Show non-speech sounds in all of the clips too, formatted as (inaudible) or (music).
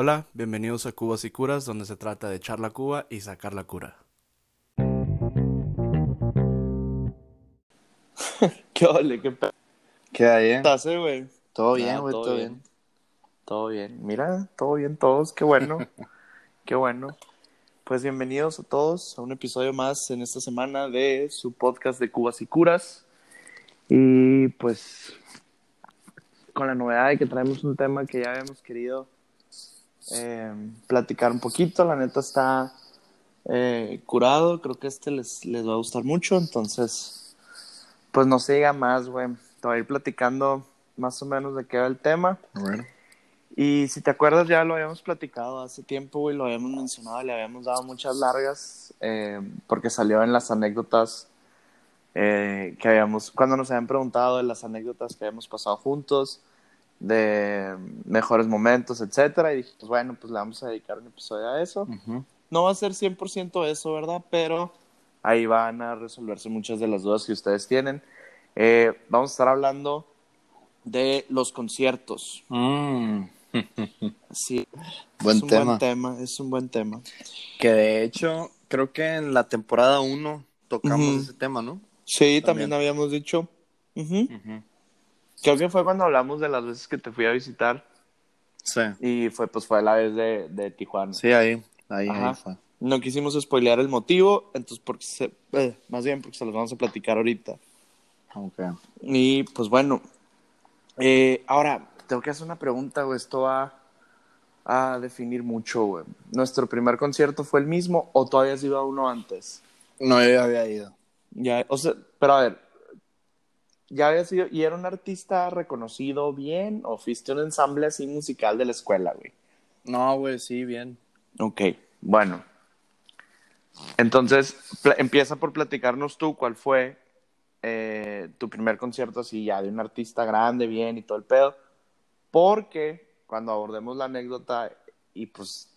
Hola, bienvenidos a Cubas y Curas, donde se trata de echar la cuba y sacar la cura. (laughs) ¿Qué ole? ¿Qué pe... ¿Qué hay, eh? estás, eh, güey? Todo bien, güey, todo todo bien. bien. Todo bien. Mira, todo bien todos. Qué bueno. (laughs) Qué bueno. Pues bienvenidos a todos a un episodio más en esta semana de su podcast de Cubas y Curas. Y pues con la novedad de que traemos un tema que ya habíamos querido eh, platicar un poquito. La neta está eh, curado. Creo que este les, les va a gustar mucho. Entonces, pues no se diga más, güey. Te voy a ir platicando más o menos de qué va el tema. Y si te acuerdas, ya lo habíamos platicado hace tiempo, güey, lo habíamos mencionado, le habíamos dado muchas largas, eh, porque salió en las anécdotas eh, que habíamos, cuando nos habían preguntado de las anécdotas que habíamos pasado juntos, de mejores momentos, etcétera, y dije, pues bueno, pues le vamos a dedicar un episodio a eso. No va a ser 100% eso, ¿verdad? Pero ahí van a resolverse muchas de las dudas que ustedes tienen. Eh, vamos a estar hablando de los conciertos. Mm, (laughs) Sí, Buen es un tema. buen tema, es un buen tema. Que de hecho, creo que en la temporada 1 tocamos ese tema, ¿no? Sí, también, También. habíamos dicho. Ujú. Ujú. Creo que fue cuando hablamos de las veces que te fui a visitar Sí. y fue pues fue la vez de, de Tijuana. Sí, ahí, ahí, Ajá. ahí fue. No quisimos spoilear el motivo, entonces porque se, eh, más bien porque se los vamos a platicar ahorita. Ok. Y pues bueno, eh, ahora tengo que hacer una pregunta, güey. Esto va a definir mucho, güey. ¿Nuestro primer concierto fue el mismo o todavía has ido a uno antes? No, yo ya había ido. Ya, o sea, pero a ver, ¿ya había sido, y era un artista reconocido bien o fuiste un ensamble así musical de la escuela, güey? No, güey, sí, bien. Ok, bueno. Entonces, empieza por platicarnos tú cuál fue eh, tu primer concierto así ya de un artista grande, bien y todo el pedo. Porque cuando abordemos la anécdota y pues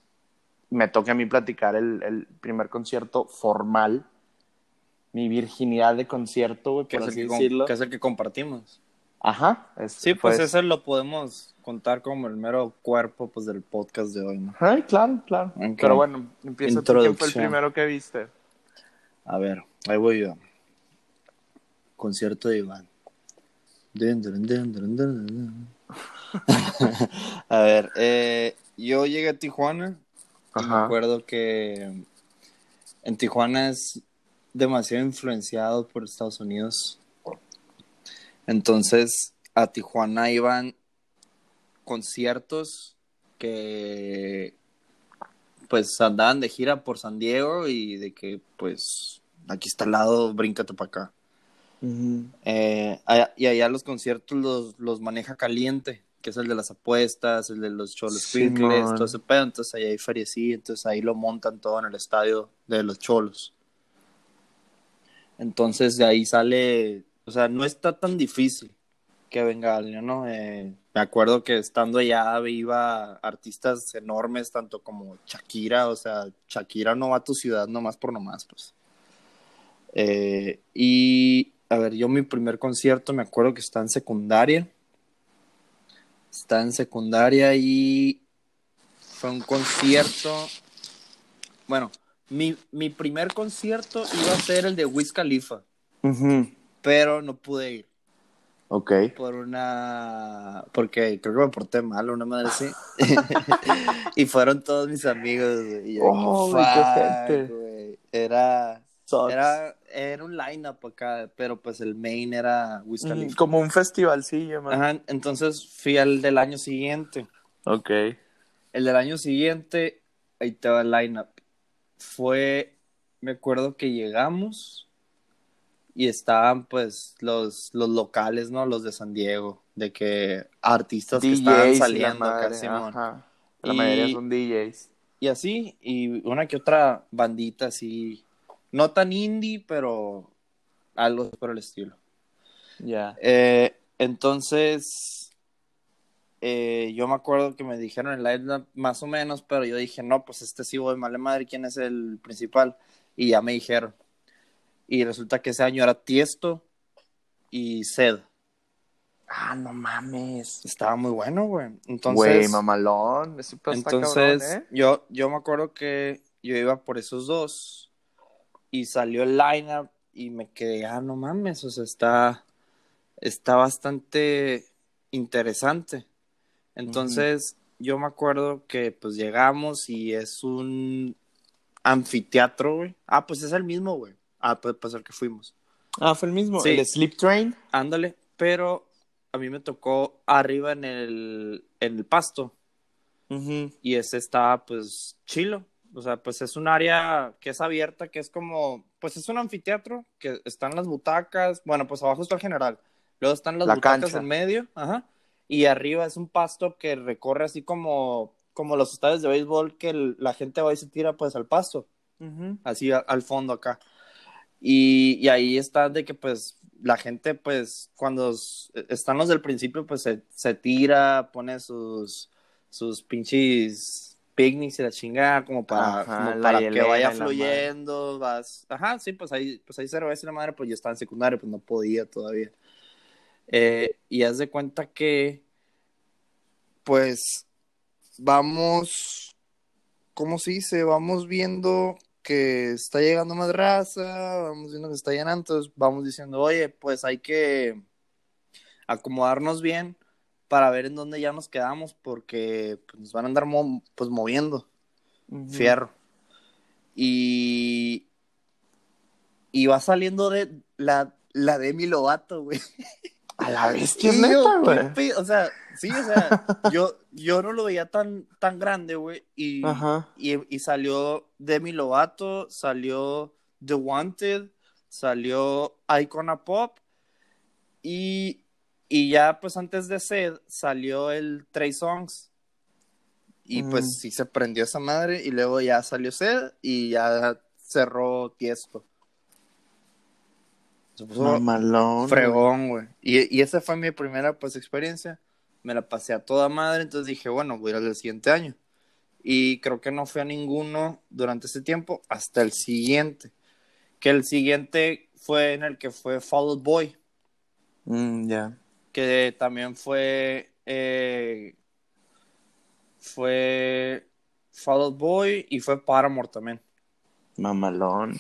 me toca a mí platicar el, el primer concierto formal, mi virginidad de concierto, güey, Que por es, el así que, com- decirlo. que es el que compartimos. Ajá. es- Sí, pues fue- ese lo podemos contar como el mero cuerpo pues, del podcast de hoy, ¿no? Ay, claro, claro. Pero bueno, empieza tú, ¿quién fue el primero que viste? A ver, ahí voy yo. Concierto de Iván. Dun, dun, dun, (laughs) a ver, eh, yo llegué a Tijuana y me Ajá. acuerdo que en Tijuana es demasiado influenciado por Estados Unidos. Entonces, a Tijuana iban conciertos que pues andaban de gira por San Diego y de que pues aquí está al lado, bríncate para acá. Eh, allá- y allá los conciertos los, los maneja Caliente, que es el de las apuestas, el de los cholos. Quickles, todo ese pedo. Entonces ahí hay feriecilla, entonces ahí lo montan todo en el estadio de los cholos. Entonces de ahí sale, o sea, no está tan difícil que venga alguien, ¿no? Eh, me acuerdo que estando allá iba artistas enormes, tanto como Shakira, o sea, Shakira no va a tu ciudad nomás por nomás, pues. Eh, y, a ver, yo mi primer concierto me acuerdo que está en secundaria. Está en secundaria y fue un concierto. Bueno, mi, mi primer concierto iba a ser el de Wiz Khalifa, pero no pude ir Ok. por una. Porque creo que me porté mal, una madre así. (laughs) (laughs) y fueron todos mis amigos, güey. Y yo, Oh, qué gente. Era. Sucks. Era, era un line-up acá, pero pues el main era Wiz Mm, Khalifa. Como un festivalcillo, man. Ajá, entonces fui al del año siguiente. Ok. El del año siguiente, ahí te va el line-up. Fue, me acuerdo que llegamos y estaban pues los, los locales, ¿no? Los de San Diego, de que artistas que estaban y la saliendo madre, acá, Simón. ajá. La Y- mayoría son DJs. Y así, y una que otra bandita así, no tan indie, pero algo por el estilo. Ya. Eh, entonces, eh, yo me acuerdo que me dijeron el line más o menos, pero yo dije, no, pues este sí voy, male madre, ¿quién es el principal? Y ya me dijeron. Y resulta que ese año era Tiesto y Sed. Ah, no mames. Estaba muy bueno, güey. Güey, Entonces, mamalón. Ese entonces cabrón, ¿eh? yo, yo me acuerdo que yo iba por esos dos y salió el lineup y me quedé, ah, no mames, o sea, está, está bastante interesante. Entonces, yo me acuerdo que pues llegamos y es un anfiteatro, güey. Ah, pues es el mismo, güey. Ah, puede pasar que fuimos. Ah, fue el mismo. Sí. El Sleep Train. Ándale, pero a mí me tocó arriba en el, en el pasto Ujú. y ese estaba pues chilo. O sea, pues es un área que es abierta, que es como, pues es un anfiteatro, que están las butacas, bueno, pues abajo está el general, luego están las La butacas cancha. en medio, ajá, y arriba es un pasto que recorre así como, como los estadios de béisbol, que el- la gente va y se tira pues al pasto, Ujú. así a- al fondo acá. Y, y ahí está de que pues la gente pues cuando s- están los del principio pues se, se tira, pone sus, sus pinches picnics y la chingada como para, Ajá, como para que vaya fluyendo, vas, ajá, sí, pues ahí, pues ahí cerveza y la madre, pues yo estaba en secundaria, pues no podía todavía. Eh, y haz de cuenta que pues vamos, ¿cómo se dice? Vamos viendo que está llegando más raza, vamos viendo que está llenando, entonces vamos diciendo, oye, pues hay que acomodarnos bien para ver en dónde ya nos quedamos, porque pues, nos van a andar mo- pues moviendo, fierro. Y, y va saliendo de la, la Demi Lovato, güey. (laughs) A la bestia, es Y yo, neta, ¿qué güey. O sea, sí, o sea, (laughs) yo, yo no lo veía tan, tan grande, güey. Y, y, y salió Demi Lovato, salió The Wanted, salió Icona Pop. Y, y ya, pues antes de Sed, salió el Trey Songs. Y Mm. pues sí se prendió esa madre. Y luego ya salió Sed y ya cerró Tiesto. Se puso Mamalón. fregón, güey. Y, y esa fue mi primera, pues, experiencia. Me la pasé a toda madre, entonces dije, bueno, voy a ir al siguiente año. Y creo que no fui a ninguno durante ese tiempo hasta el siguiente. Que el siguiente fue en el que fue Fall Out Boy, Mm, ya. que también fue. eh, fue Fall Out Boy y fue Paramore también. Mamalón.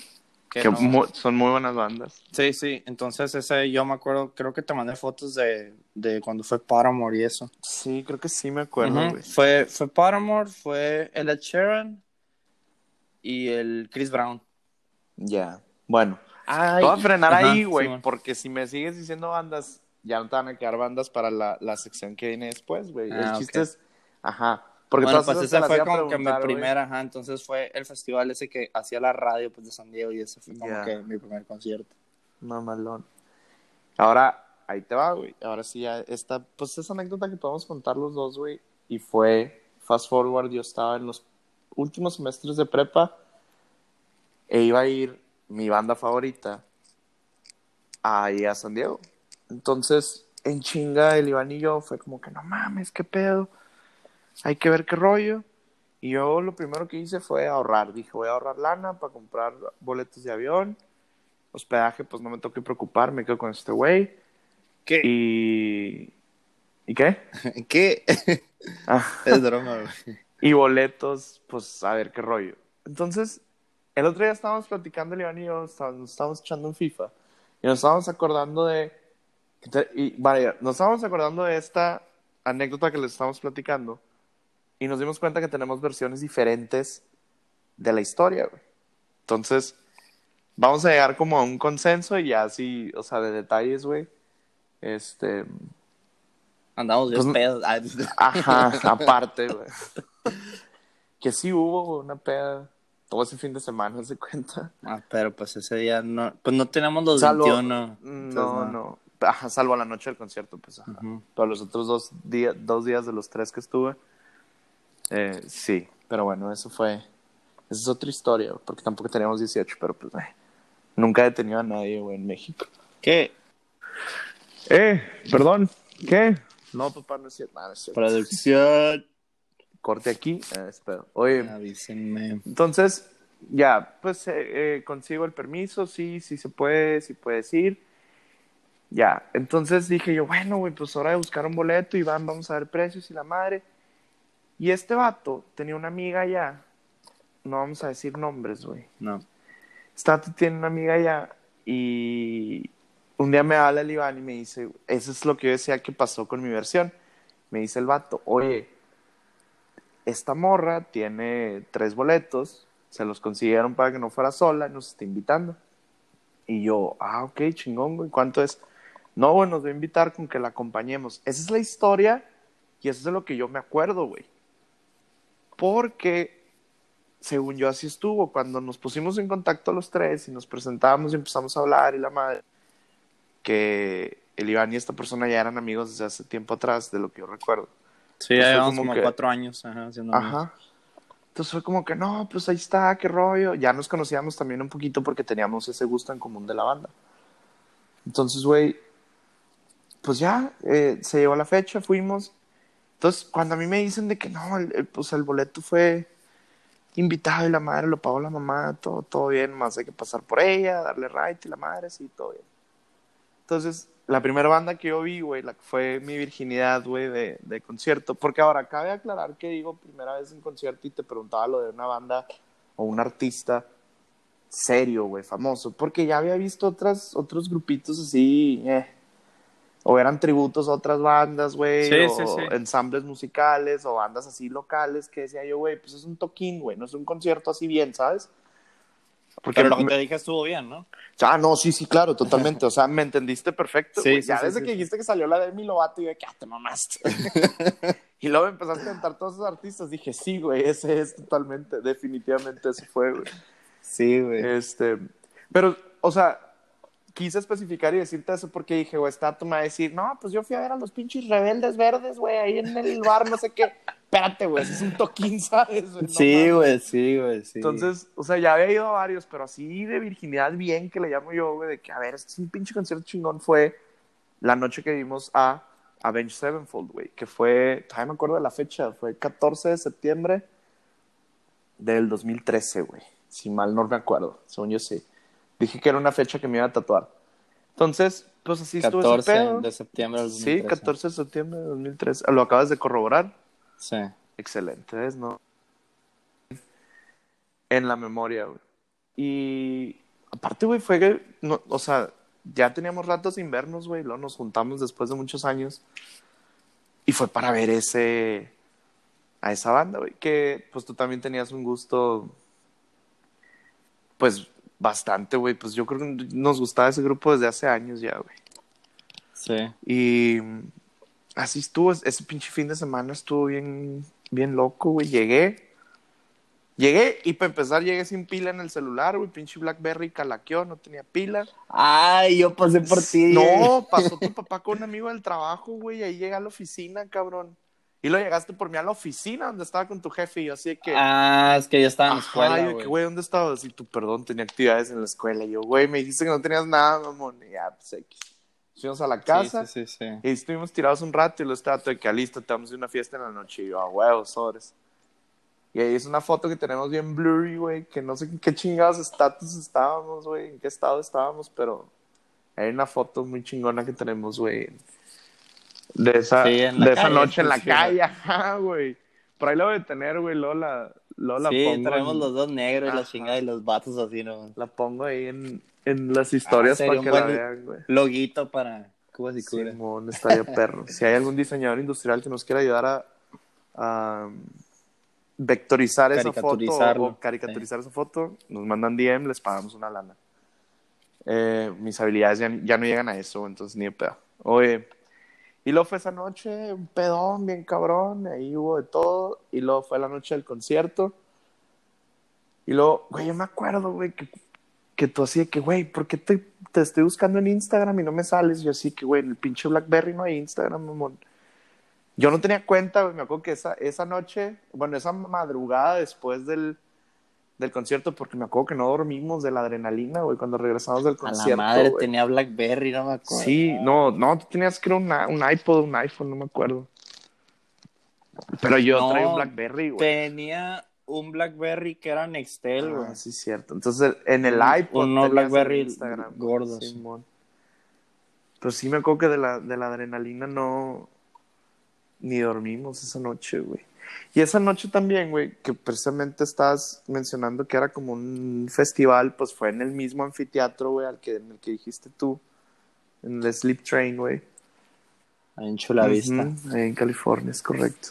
Que Que no- mu- son muy buenas bandas. Sí, sí, entonces ese yo me acuerdo, creo que te mandé fotos de, de cuando fue Paramore y eso. Sí, creo que sí me acuerdo, güey. Fue, fue Paramore, fue el Ed Sheeran y el Chris Brown. Ya. Bueno. Ay, Te voy a frenar ajá, ahí, güey, porque si me sigues diciendo bandas, ya no te van a quedar bandas para la, la sección que viene después, güey. Ah, el chiste ok. es... Ajá. Porque bueno, todas pues esas las fue como que mi primera, ajá, entonces fue el festival ese que hacía la radio pues de San Diego y ese fue como Ya. que mi primer concierto. Mamalón. Ahora, ahí te va, güey. Ahora sí ya esta, pues esa anécdota que podemos contar los dos, güey. Y fue, fast forward, yo estaba en los últimos semestres de prepa e iba a ir mi banda favorita ahí a San Diego. Entonces, en chinga, el Iván y yo fue como que no mames, qué pedo. Hay que ver qué rollo. Y yo lo primero que hice fue ahorrar. Dije, voy a ahorrar lana para comprar boletos de avión hospedaje, pues no me tengo que preocupar, me quedo con este güey. ¿Qué? Y. ¿Y qué? (laughs) ¿Qué? Ah, (laughs) es broma, güey. y boletos, pues a ver qué rollo. Entonces, el otro día estábamos platicando, Iván y yo, estábamos, nos estábamos echando un FIFA. Y nos estábamos acordando de. Y vaya, nos estábamos acordando de esta anécdota que les estamos platicando. Y nos dimos cuenta que tenemos versiones diferentes de la historia, güey. Entonces, vamos a llegar como a un consenso y ya así, o sea, de detalles, güey. Este. Andamos bien Pues, pedos. (laughs) Ajá, aparte, güey. Que sí hubo una peda todo ese fin de semana, ¿se cuenta? Ah, pero pues ese día no, pues no tenemos los Salvo- 21. entonces No, no. Ajá, salvo la noche del concierto, pues. Ajá. Ujú. Pero los otros dos, días dos días de los tres que estuve, eh, sí. Pero bueno, eso fue. Esa es otra historia, porque tampoco teníamos 18, pero pues. eh, nunca he detenido a nadie, güey, en México. ¿Qué? Eh, perdón, ¿qué? No, papá, no es cierto. No, no es cierto. Producción. Corte aquí. Eh, espero. Oye, Avísenme. Entonces, ya, pues eh, eh, consigo el permiso, sí, sí se puede, sí puedes ir. Ya, entonces dije yo, bueno, güey, pues hora de buscar un boleto y van, vamos a ver precios y la madre. Y este vato tenía una amiga allá, no vamos a decir nombres, güey. No. Este vato tiene una amiga allá y un día me habla el Iván y me dice, eso es lo que yo decía que pasó con mi versión. Me dice el vato, oye, esta morra tiene tres boletos, se los consiguieron para que no fuera sola, nos está invitando. Y yo, ah, ok, chingón, güey, ¿cuánto es? No, güey, nos va a invitar con que la acompañemos. Esa es la historia y eso es de lo que yo me acuerdo, güey. Porque, según yo, así estuvo. Cuando nos pusimos en contacto los tres y nos presentábamos y empezamos a hablar y la madre, que el Iván y esta persona ya eran amigos desde hace tiempo atrás, de lo que yo recuerdo. Sí, ya llevamos como como que- cuatro años ajá, haciendo amigos. Ajá. Entonces fue como que, no, pues ahí está, qué rollo. Ya nos conocíamos también un poquito porque teníamos ese gusto en común de la banda. Entonces, güey, pues ya, eh, se llegó la fecha, fuimos. Entonces, cuando a mí me dicen de que no, pues el boleto fue invitado y la madre lo pagó la mamá, todo, todo bien, más hay que pasar por ella, darle right y la madre, sí, todo bien. Entonces, la primera banda que yo vi, güey, fue mi virginidad, güey, de, de concierto, porque ahora cabe aclarar que digo primera vez en concierto y te preguntaba lo de una banda o un artista serio, güey, famoso, porque ya había visto otras, otros grupitos así, eh, o eran tributos a otras bandas, güey, Sí, o sí, sí. ensambles musicales, o bandas así locales, que decía yo, güey, pues es un toquín, güey, no es un concierto así bien, ¿sabes? Porque Pero lo me- que te dije estuvo bien, ¿no? Ah, no, sí, sí, claro, totalmente. O sea, me entendiste perfecto. Sí, sí, ya sí, desde sí, que sí. dijiste que salió la de Demi Lovato, y yo, que ah, te mamaste. (laughs) y luego empezaste a cantar todos esos artistas. Dije, sí, güey, ese es totalmente, definitivamente ese fue, güey. Sí, güey. Este, pero, o sea, quise especificar y decirte eso porque dije, güey, está va a decir, no, pues yo fui a ver a los pinches rebeldes verdes, güey, ahí en el bar, no sé qué. Espérate, güey, ese es un toquín, ¿sabes? No sí, güey, sí, güey, sí. Entonces, o sea, ya había ido a varios, pero así de virginidad bien que le llamo yo, güey, de que, a ver, este es un pinche concierto chingón, fue la noche que vimos a Avenged Sevenfold, güey, que fue, todavía me acuerdo de la fecha, fue 14 de septiembre del 2013, güey, si mal no me acuerdo, según yo sí. Dije que era una fecha que me iba a tatuar. Entonces, pues así estuvo ese 14 pedo. de septiembre del Sí, 2013. 14 de septiembre de 2013. ¿Lo acabas de corroborar? Sí. Excelente, ¿ves? ¿No? En la memoria, güey. Y aparte, güey, fue que, no, o sea, ya teníamos ratos sin vernos, güey, luego nos juntamos después de muchos años. Y fue para ver ese, a esa banda, güey, que pues tú también tenías un gusto, pues bastante, güey, pues yo creo que nos gustaba ese grupo desde hace años ya, güey. Sí. Y así estuvo, ese pinche fin de semana estuvo bien, bien loco, güey. Llegué, llegué y para empezar llegué sin pila en el celular, güey. Pinche Blackberry calaqueó, no tenía pila. Ay, yo pasé por ti. No, pasó tu papá con un amigo del trabajo, güey. Ahí llegué a la oficina, cabrón. Y lo llegaste por mí a la oficina donde estaba con tu jefe y yo así de que... Ah, es que yo estaba en la escuela, de que, güey. ¿dónde estabas? Y tú, perdón, tenía actividades en la escuela. Y yo, güey, me dijiste que no tenías nada, mamón. Y ya, pues, X. Fuimos a la casa. Sí, sí, sí, sí. Y estuvimos tirados un rato y luego estaba todo de que "Ah, listo, te vamos a ir a una fiesta en la noche. Y yo, a huevos, sobres. Y ahí es una foto que tenemos bien blurry, güey, que no sé en qué chingados estatus estábamos, güey, en qué estado estábamos, pero hay una foto muy chingona que tenemos, güey, de esa, Sí, en la de esa noche en la sí, calle, ajá, güey. Por ahí lo voy a tener, güey, luego la, luego la Sí, pongo. traemos en- los dos negros y la chingada y los vatos así, ¿no? La pongo ahí en, en las historias Ah, para que la vean, güey. Loguito para Cubas y Curas. Simón, estaría perro. Si hay algún diseñador industrial que nos quiera ayudar a, a vectorizar esa foto o caricaturizar esa foto, nos mandan DM, les pagamos una lana. Eh, mis habilidades ya, ya no llegan a eso, entonces ni de pedo. Oye, y luego fue esa noche, un pedón bien cabrón, ahí hubo de todo, y luego fue la noche del concierto. Y luego, güey, yo me acuerdo, güey, que, que tú así de que, güey, ¿por qué te, te estoy buscando en Instagram y no me sales? Yo así que, güey, en el pinche Blackberry no hay Instagram, mamón. Yo no tenía cuenta, güey, me acuerdo que esa, esa noche, bueno, esa madrugada después del, del concierto, porque me acuerdo que no dormimos de la adrenalina, güey, cuando regresamos del A concierto. la madre güey. tenía Blackberry, no me acuerdo. Sí, no, no, tú tenías que una- un iPod, un iPhone, no me acuerdo. Pero yo No, traía un Blackberry, güey. Tenía un Blackberry que era Nextel, güey. Ah, sí, cierto. Entonces, en el Un- iPod. tenías el Blackberry Instagram, gordos. Simón. Pero sí me acuerdo que de la, de la adrenalina no. Ni dormimos esa noche, güey. Y esa noche también, güey, que precisamente estás mencionando que era como un festival, pues fue en el mismo anfiteatro, güey, al que, en el que dijiste tú, en el Sleep Train, güey. En Chula Vista. Ahí en California, es correcto.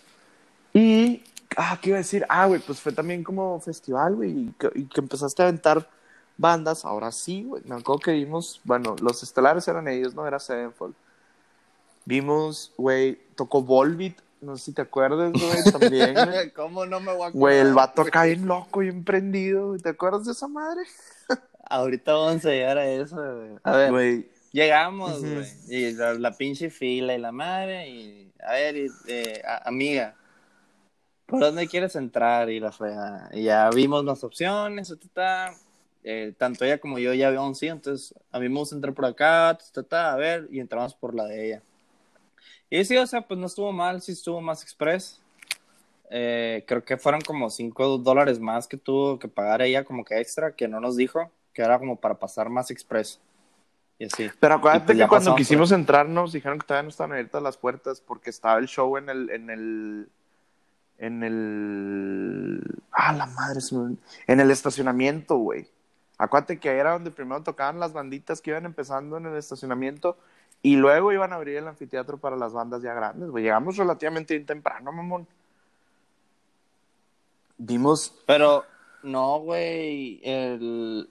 Y, ah, ¿qué iba a decir? Ah, güey, pues fue también como festival, güey, y que, y que empezaste a aventar bandas, ahora sí, güey. Me acuerdo que vimos, bueno, los estelares eran ellos, ¿no? Era Sevenfold. Vimos, güey, tocó Volbeat, no sé si te acuerdas, güey, (laughs) también. güey. ¿Cómo no me voy a acordar? Güey, el vato acá bien loco y emprendido. ¿Te acuerdas de esa madre? (laughs) Ahorita vamos a llegar a eso, güey. A ver, Güey, llegamos, güey. Y la, la pinche fila y la madre. Y, a ver, y, eh, a- amiga, ¿por dónde quieres entrar? Y la fregada. Y ya vimos las opciones, ta, ta, ta. Eh, tanto ella como yo ya habíamos sí, entonces a mí me gusta entrar por acá, ta, a ver, y entramos por la de ella. Y sí, o sea, pues no estuvo mal, sí estuvo más express. Eh, creo que fueron como 5 dólares más que tuvo que pagar ella como que extra, que no nos dijo, que era como para pasar más express. Y así. Pero acuérdate pues que cuando quisimos entrar nos dijeron que todavía no estaban abiertas las puertas porque estaba el show en el en el en el ah la madre en el estacionamiento, güey. Acuérdate que ahí era donde primero tocaban las banditas que iban empezando en el estacionamiento y luego iban a abrir el anfiteatro para las bandas ya grandes, güey. Llegamos relativamente bien temprano, mamón. Vimos Pero no, güey, el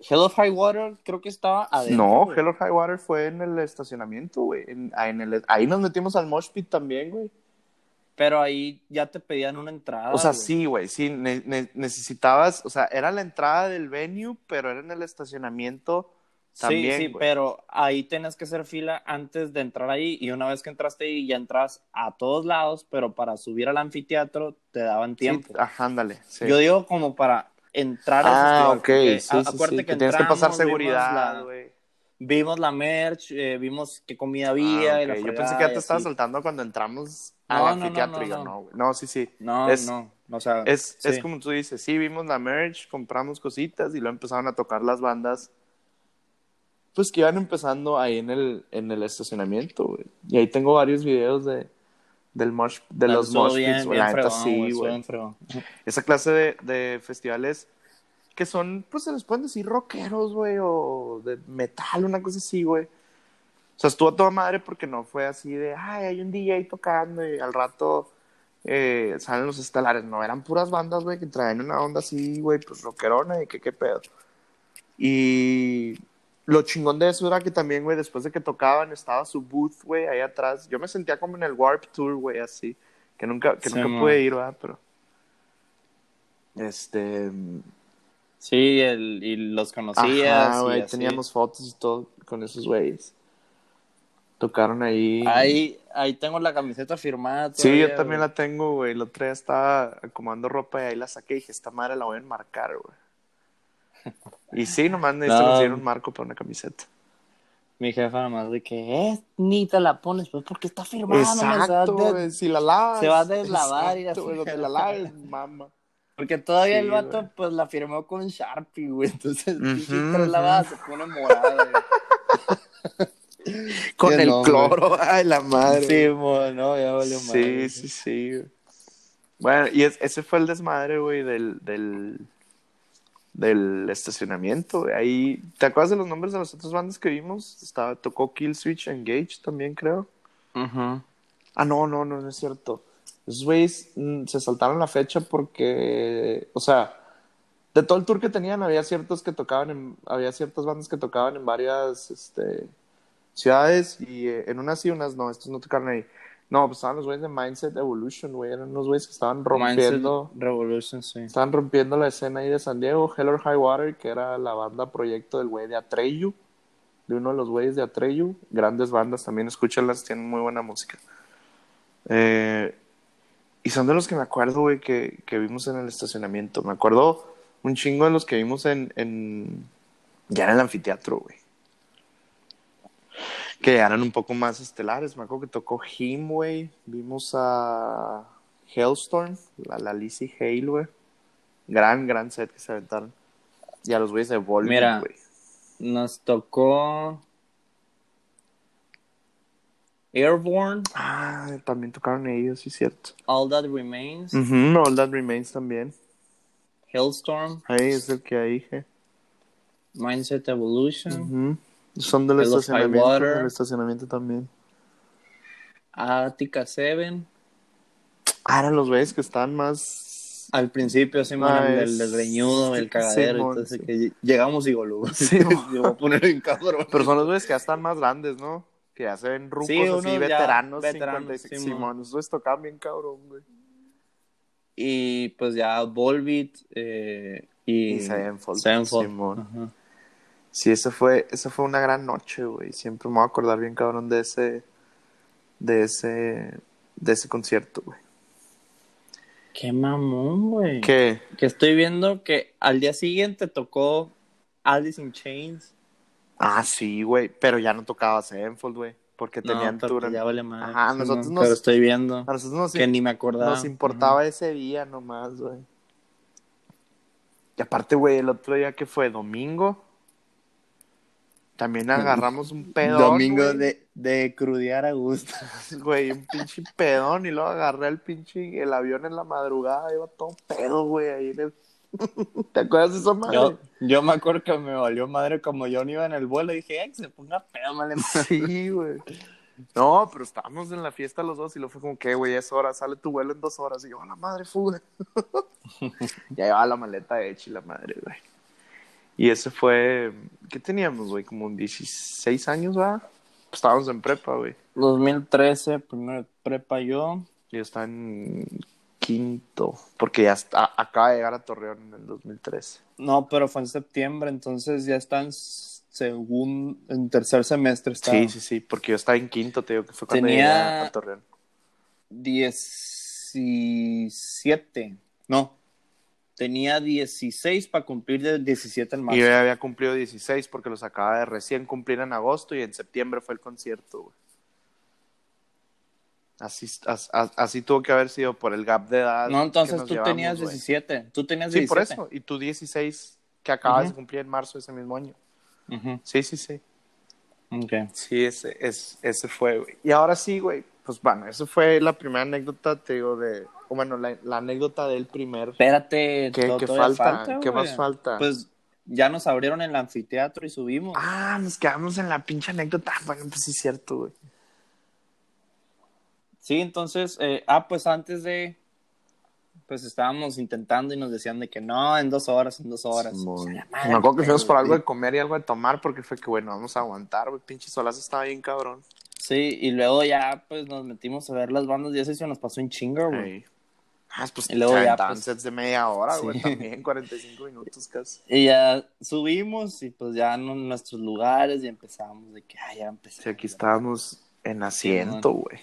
Hell of High Water creo que estaba adentro. no, güey. Hell or High Water fue en el estacionamiento, güey. En, ah, en el, ahí nos metimos al mosh pit también, güey. Pero ahí ya te pedían una entrada. O sea, sí, güey, sí, ne- ne- necesitabas, o sea, era la entrada del venue, pero era en el estacionamiento también, sí, sí, pero ahí tenías que hacer fila antes de entrar ahí y una vez que entraste ahí ya entras a todos lados, pero para subir al anfiteatro te daban Sí, tiempo. ajá, ándale, sí. Yo digo como para entrar ah, ok, sí, a- sí, acuérdate sí, que que tienes que pasar seguridad, güey. Vimos la merch, eh, vimos qué comida había. Ah, y la ok, Yo pensé que ya te estabas saltando cuando entramos No, al no, anfiteatro no, y yo no. no, güey. No, sí, sí. No, Es- no, o sea, Es, es como tú dices, sí, vimos la merch, compramos cositas y luego empezaron a tocar las bandas. Pues que iban empezando ahí en el, en el estacionamiento, güey. Y ahí tengo varios videos de, del mosh, de Ah, los mosh pits, güey. La neta, sí, güey. Esa clase de, de festivales que son, pues se les pueden decir rockeros, güey, o de metal, una cosa así, güey. O sea, estuvo a toda madre porque no fue así de, ay, hay un DJ tocando y al rato eh, salen los estelares. No, eran puras bandas, güey, que traen una onda así, güey, pues rockerona y que qué pedo. Y lo chingón de eso era que también, güey, después de que tocaban, estaba su booth, güey, ahí atrás. Yo me sentía como en el Warp Tour, güey, así. Que nunca, que Sí, nunca man. pude ir, ¿verdad? Pero. Este. Sí, el, y los conocías. Ajá, güey, teníamos fotos y todo con esos güeyes. Tocaron ahí. Ahí, ahí tengo la camiseta firmada. Sí, yo también güey. la tengo, güey. El otro día estaba acomodando ropa y ahí la saqué y dije, esta madre la voy a enmarcar, güey. Y sí, nomás necesito No. un marco para una camiseta. Mi jefa nomás de que, eh, ni te la pones, pues porque está firmada. no Exacto, sabes de- güey. Si la lavas. se va a deslavar y la exacto, güey, donde la fregada. laves, mamá. Porque todavía Sí, el vato, güey. pues la firmó con Sharpie, güey. Entonces, Ujú, pinches tres se pone morada, güey. (laughs) Con el cloro, ay, la madre. Sí, mo, no, ya valió Sí, madre. sí, sí. güey. Bueno, y es- ese fue el desmadre, güey, del, del, del estacionamiento. Ahí, ¿te acuerdas de los nombres de las otras bandas que vimos? Estaba, tocó Kill Switch Engage también, creo. Ah, no, no, no, no es cierto. Esos güeyes mm, se saltaron la fecha porque, o sea, de todo el tour que tenían, había ciertos que tocaban en, había ciertas bandas que tocaban en varias, este, ciudades y eh, en unas sí, unas no, estos no tocaron ahí. No, pues estaban los güeyes de Mindset Evolution, güey, eran unos güeyes que estaban rompiendo, Mindset Revolution, sí. estaban rompiendo la escena ahí de San Diego, Hell or High Water, que era la banda proyecto del güey de Atreyu, de uno de los güeyes de Atreyu, grandes bandas, también escúchenlas, tienen muy buena música. Eh, y son de los que me acuerdo, güey, que, que vimos en el estacionamiento. Me acuerdo un chingo de los que vimos en, en ya en el anfiteatro, güey. Que eran un poco más estelares. Me acuerdo que tocó Him, güey. Vimos a Hellstorm, la, la Lizzie Hale, güey. Gran, gran set que se aventaron. Y a los güeyes de Volbeat, Mira. Nos tocó Airborne, Ah, también tocaron ellos, sí, cierto. All That Remains, Ujú, All That Remains también. Hellstorm, Ahí es el que dije. Mindset Evolution, Ujú. Son del estacionamiento, del estacionamiento también. Attica 7. Ah, eran los güeyes que están más... Al principio, sí, man, Ah, el, reñudo, el cagadero, entonces sí. que llegamos y golú. (laughs) Sí, va a poner bien cabrón. Pero son los güeyes que ya están más grandes, ¿no? Que ya se ven rucos Sí, así, veteranos. veteranos, 56. Simón. Güeyes tocaban bien cabrón, güey. Y pues ya Volbeat eh, y, Y Sevenfold, Sevenfold. Simón. Ajá. Sí, esa fue, esa fue una gran noche, güey. Siempre me voy a acordar bien cabrón de ese, de ese, de ese concierto, güey. Qué mamón, güey. ¿Qué? Que estoy viendo que al día siguiente tocó Alice in Chains. Ah, sí, güey. Pero ya no tocaba Sevenfold, güey. Porque No, tenían tour. pues ya vale más. Ajá, nosotros nos- Pero estoy viendo A nosotros nos, que ni me acordaba. nos importaba ese día nomás, güey. Y aparte, güey, el otro día que fue domingo, también agarramos un pedón. Domingo güey. de, de crudear a gusto. (laughs) Güey, un pinche pedón y luego agarré el pinche el avión en la madrugada, iba todo pedo, güey, ahí en el... (laughs) ¿Te acuerdas de esa madre? Yo, yo me acuerdo que me valió madre como yo no iba en el vuelo. Dije, ay, que se ponga pedo, madre. Sí, güey. No, pero estábamos en la fiesta los dos y luego fue como que, güey, es hora, sale tu vuelo en dos horas. Y yo, a la madre, fuga. (laughs) ya llevaba la maleta hecha y la madre, güey. Y ese fue, ¿qué teníamos, güey? Como 16 años, ¿va? Pues estábamos en prepa, güey. 2013, primero prepa yo. Yo estaba en quinto, porque ya está, acaba de llegar a Torreón en el 2013. No, pero fue en septiembre, entonces ya está en segundo, en tercer semestre. Está Sí, sí, sí, porque yo estaba en quinto, te digo que fue cuando Tenía- llegué a Torreón. 17. No, tenía 16 para cumplir del 17 en marzo. Y yo ya había cumplido 16 porque los acaba de recién cumplir en agosto y en septiembre fue el concierto, güey. Así, as- as- así tuvo que haber sido por el gap de edad. No, entonces tú llevamos, tenías güey. 17. Tú tenías Sí, 17. por eso. Y tú 16 que acabas de cumplir en marzo de ese mismo año. Sí, sí, sí. ok. Sí, ese, es, ese fue, güey. Y ahora sí, güey. Pues bueno, eso fue la primera anécdota, te digo, de. O bueno, la, la anécdota del primer. Espérate, ¿Qué, to- qué todavía falta? ¿Qué güey. más falta? Pues ya nos abrieron el anfiteatro y subimos. Ah, nos quedamos en la pinche anécdota. Bueno, pues sí, es cierto, güey. Sí, entonces, eh, ah, pues antes de, pues estábamos intentando y nos decían de que no, en dos horas, en dos horas. Simón. O sea, la madre, Me acuerdo que fuimos por algo de comer y algo de tomar porque fue que, bueno, vamos a aguantar, güey. Pinche solazo estaba bien cabrón. Sí, y luego ya, pues nos metimos a ver las bandas y eso se nos pasó en chinga, güey. Ey. Ah, pues Y luego ya, pues- sets de media hora, Sí. güey, también, 45 minutos casi. (laughs) Y ya subimos y pues ya en nuestros lugares y empezamos de que, ah, ya empezamos. Sí, aquí estábamos en asiento, güey.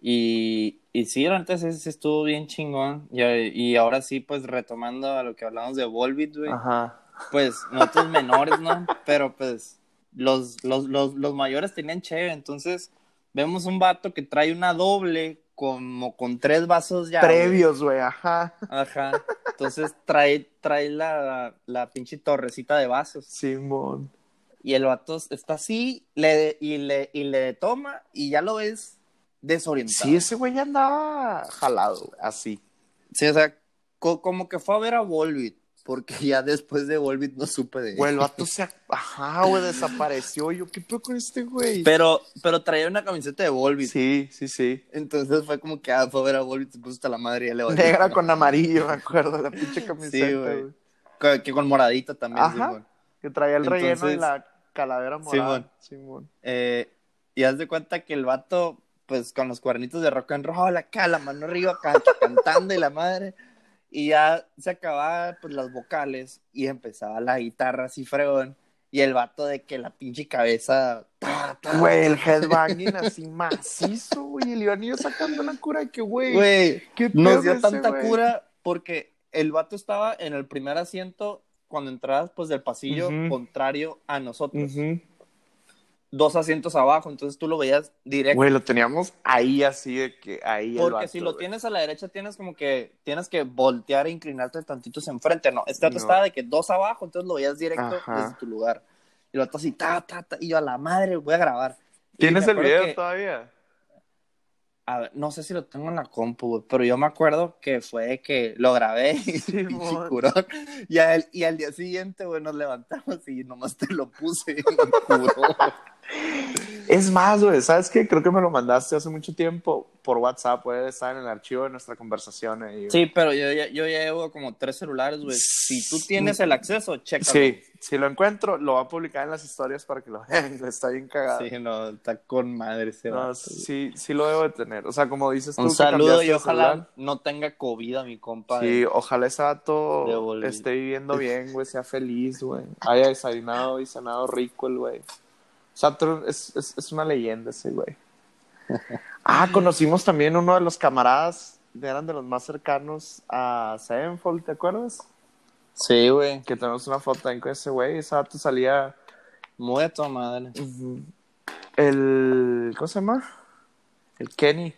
Y, y sí, antes ese estuvo bien chingón. Y, y ahora sí, pues retomando a lo que hablamos de Volbeat, güey. Ajá. Pues nosotros menores, ¿no? (laughs) Pero pues los, los, los, los mayores tenían cheve. Entonces vemos un vato que trae una doble como con tres vasos ya. Previos, güey, ajá. Ajá. Entonces trae, trae la, la pinche torrecita de vasos. Simón. Y el vato está así le, y, le, y le toma y ya lo ves desorientado. Sí, ese güey ya andaba jalado, güey, así. Sí, o sea, co- como que fue a ver a Volbeat, porque (laughs) ya después de Volbeat no supe de él. Güey, el vato se... Ajá, güey, desapareció. Yo, ¿qué pedo con este güey? Pero, pero traía una camiseta de Volbeat. Sí, sí, sí. Entonces fue como que ah, fue a ver a Volbeat, se puso hasta la madre y ya le valió. Negra con amarillo, me acuerdo, la pinche camiseta, Sí, güey. Que, que con moradita también, Ajá. Simón. Que traía el relleno y Entonces- la calavera morada. Simón. Eh, y haz de cuenta que el vato, pues con los cuernitos de rock and roll, acá, la mano arriba, can- (laughs) cantando y la madre. Y ya se acababan pues las vocales y empezaba la guitarra así fregón. Y el vato de que la pinche cabeza. ta, ta, Güey, el headbanging (laughs) así macizo, güey. El yo sacando una cura de que, güey. Güey, ¿qué pedo nos dio tanta güey? cura porque el vato estaba en el primer asiento cuando entrabas pues del pasillo contrario a nosotros. Ujú. Dos asientos abajo, entonces tú lo veías directo. Güey, lo teníamos ahí así de que ahí Porque vato, si lo güey. tienes a la derecha, tienes como que tienes que voltear e inclinarte tantitos enfrente. No, este No. estaba de que dos abajo, entonces lo veías directo Ajá. desde tu lugar. Y vato así, ta, ta, ta. Y yo a la madre, voy a grabar. ¿Tienes el video que- todavía? A ver, no sé si lo tengo en la compu, güey, pero yo me acuerdo que fue que lo grabé y (laughs) Sí, curón. Y, al, y al día siguiente, güey, nos levantamos y nomás te lo puse y me curó. Es más, güey, ¿sabes qué? Creo que me lo mandaste hace mucho tiempo por WhatsApp, puede estar en el archivo de nuestra conversación ahí. Sí, pero yo ya, yo ya llevo como tres celulares, güey. Si tú tienes el acceso, chécalo. Sí, si lo encuentro, lo voy a publicar en las historias para que lo vean, (laughs) está bien cagado. Sí, no, está con madre ese No, vato, sí, sí lo debo de tener. O sea, como dices tú, Un saludo y ojalá celular. no tenga COVID a mi compa. Sí, eh. ojalá ese vato esté viviendo (laughs) bien, güey, sea feliz, güey. Haya desayunado y cenado rico el güey. Tú- es, es, es una leyenda ese güey. (laughs) Ah, conocimos también uno de los camaradas, eran de los más cercanos a Sevenfold, ¿te acuerdas? Sí, güey. Que tenemos una foto ahí con ese güey. Ese vato salía Muy a toda madre. el... ¿Cómo se llama? El Kenny.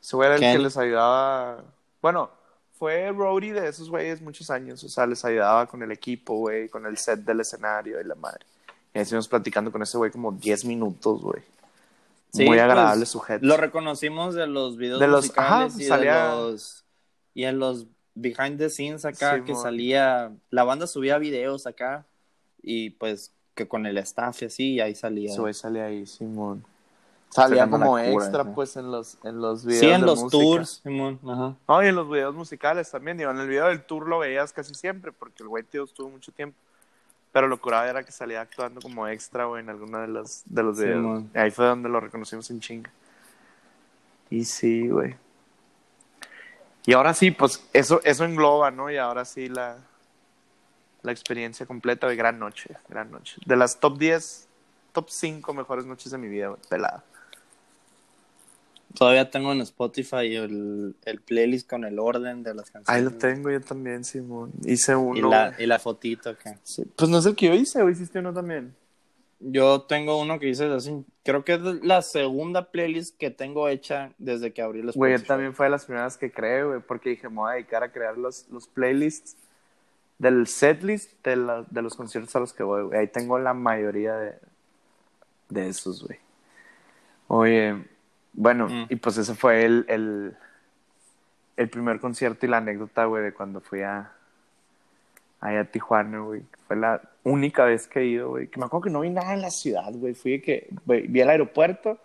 Ese güey era el que les ayudaba... Bueno, fue roadie de esos güeyes muchos años. O sea, les ayudaba con el equipo, güey, con el set del escenario y la madre. Y ahí estuvimos platicando con ese güey como 10 minutos, güey. Sí, Muy pues, agradable sujeto. Lo reconocimos de los videos De los- musicales ajá, y salía- de los y en los behind the scenes acá Sí, que salía la banda subía videos acá y pues que con el staff y así y ahí salía. Güey salía ahí, Simón. Salía como cura, extra, pues, en los, en los videos Sí, en de los música. tours, Simón. Ajá. No, y en los videos musicales también. Digo, en el video del tour lo veías casi siempre, porque el güey tío estuvo mucho tiempo. Pero lo curado era que salía actuando como extra, güey, en alguno de los, de los Sí, videos. ahí fue donde lo reconocimos en chinga. Y sí, güey. Y ahora sí, pues eso, eso engloba, ¿no? Y ahora sí la, la experiencia completa de gran noche, gran noche. De las top 10, top 5 mejores noches de mi vida, güey, pelada. Todavía tengo en Spotify el, el playlist con el orden de las canciones. Ahí lo tengo yo también, Simón. Hice uno. Y la, y la fotito acá. Sí. Pues no es el que yo hice, o hiciste uno también. Yo tengo uno que dice así. Creo que es la segunda playlist que tengo hecha desde que abrí los Güey, yo también fue de las primeras que creé, güey, porque dije, me voy a dedicar a crear los, los playlists del setlist de, la- de los conciertos a los que voy, güey. Ahí tengo la mayoría de, de esos, güey. Oye, bueno, Mm. y pues ese fue el, el, el primer concierto y la anécdota, güey, de cuando fui a, ahí a Tijuana, güey. Fue la única vez que he ido, güey. Que me acuerdo que no vi nada en la ciudad, güey. Fui de que, güey, vi el aeropuerto,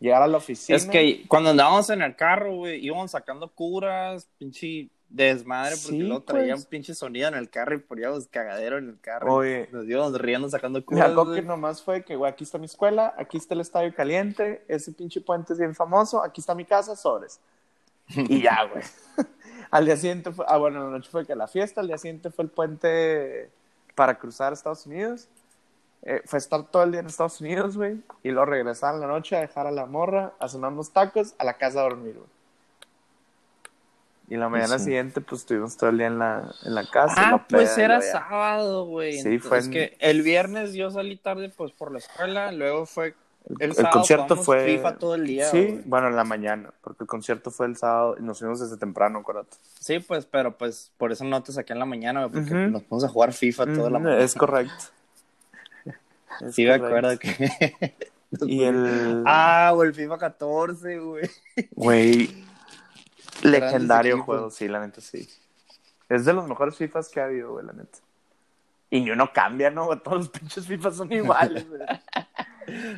llegar a la oficina. Es que cuando andábamos en el carro, güey, íbamos sacando curas, pinche desmadre, porque Sí, luego traía pues. un pinche sonido en el carro y poníamos cagadero en el carro. Oye. Nos íbamos riendo sacando Me curas. acuerdo que nomás fue que, güey, aquí está mi escuela, aquí está el estadio caliente, ese pinche puente es bien famoso, aquí está mi casa, sobres. Y ya, (laughs) güey. (laughs) al día siguiente fue, ah, bueno, la noche fue que la fiesta, al día siguiente fue el puente para cruzar a Estados Unidos. Eh, fue estar todo el día en Estados Unidos, güey, y luego regresar en la noche a dejar a la morra, a cenar unos tacos, a la casa a dormir, güey. Y la mañana Sí. siguiente, pues, estuvimos todo el día en la, en la casa. Ah, la pues era sábado, güey. Sí, Entonces, fue Es en- que el viernes yo salí tarde, pues, por la escuela, luego fue el, El sábado concierto fue. FIFA todo el día, Sí, bueno, en la mañana, porque el concierto fue el sábado y nos fuimos desde temprano, acuérdate. Sí, pues, pero pues por eso no te saqué en la mañana, güey, porque nos fuimos a jugar FIFA toda la Ujú, mañana. Es correcto. (laughs) Es Sí, me correcto. acuerdo que. Y (laughs) el. Ah, güey, el FIFA 14, güey. Güey. Legendario juego, sí, la neta sí. Es de los mejores FIFAs que ha habido, güey, la neta. Y ni uno cambia, ¿no? (laughs) Todos los pinches FIFAs son iguales, güey. (laughs)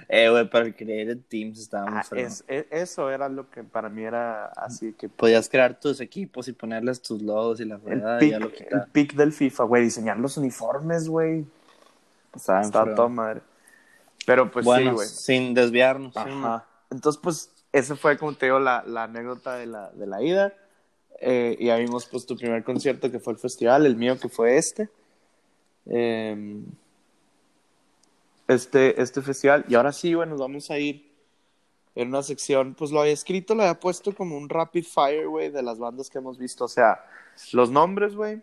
Eh, güey, pero el Teams estaba Ah, es- e- eso era lo que para mí era así que. Podías crear tus equipos y ponerles tus logos y la El lo quitaba. el pick del FIFA, güey, diseñar los uniformes, güey. Fregón. todo madre. Pero pues bueno, sí, güey. sin desviarnos. sí, Ajá. Entonces, pues, ese fue, como te digo, la, la anécdota de la, de la ida. Eh, y ahí vimos, pues, tu primer concierto que fue el festival, el mío que fue este. Eh, este, este festival. Y ahora sí, bueno, vamos a ir en una sección, pues lo había escrito, lo había puesto como un rapid fire, güey, de las bandas que hemos visto. O sea, los nombres, güey,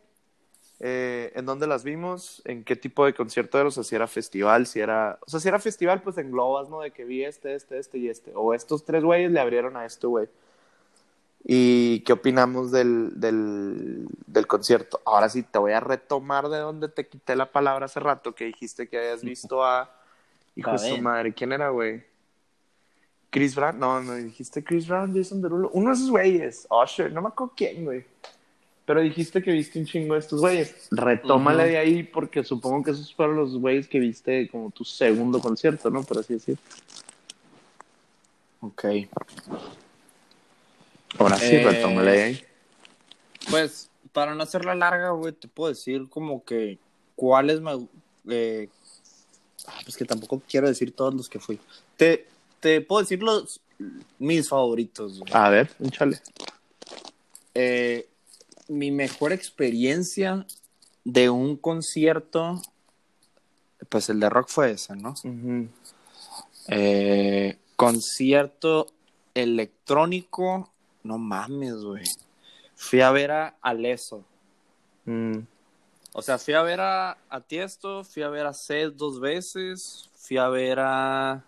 eh, en dónde las vimos, en qué tipo de concierto era, o sea, si era festival, si era, o sea, si era festival, pues englobas, ¿no? De que vi este, este, este y este, o estos tres güeyes le abrieron a este güey. ¿Y qué opinamos del, del, del concierto? Ahora sí, te voy a retomar de donde te quité la palabra hace rato, que dijiste que habías visto a... Hijo de su madre, ¿quién era, güey? Chris Brown, no, no, dijiste Chris Brown, Jason Derulo, uno de esos güeyes, Usher, no me acuerdo quién, güey. Pero dijiste que viste un chingo de estos güeyes. Retómale de ahí porque supongo que esos fueron los güeyes que viste como tu segundo concierto, ¿no? Por así decir. Ok. Ahora sí, Eh, retómale de ahí. Pues, para no hacerla larga, güey, te puedo decir como que cuáles me... eh, ah, pues que tampoco quiero decir todos los que fui. Te, te puedo decir los mis favoritos. güey. A ver, échale. Eh, mi mejor experiencia de un concierto, pues el de rock fue ese, ¿no? Eh, concierto electrónico, no mames, güey. Fui a ver a Aleso. Mm. O sea, fui a ver a, a Tiesto, fui a ver a Seth dos veces, fui a ver a.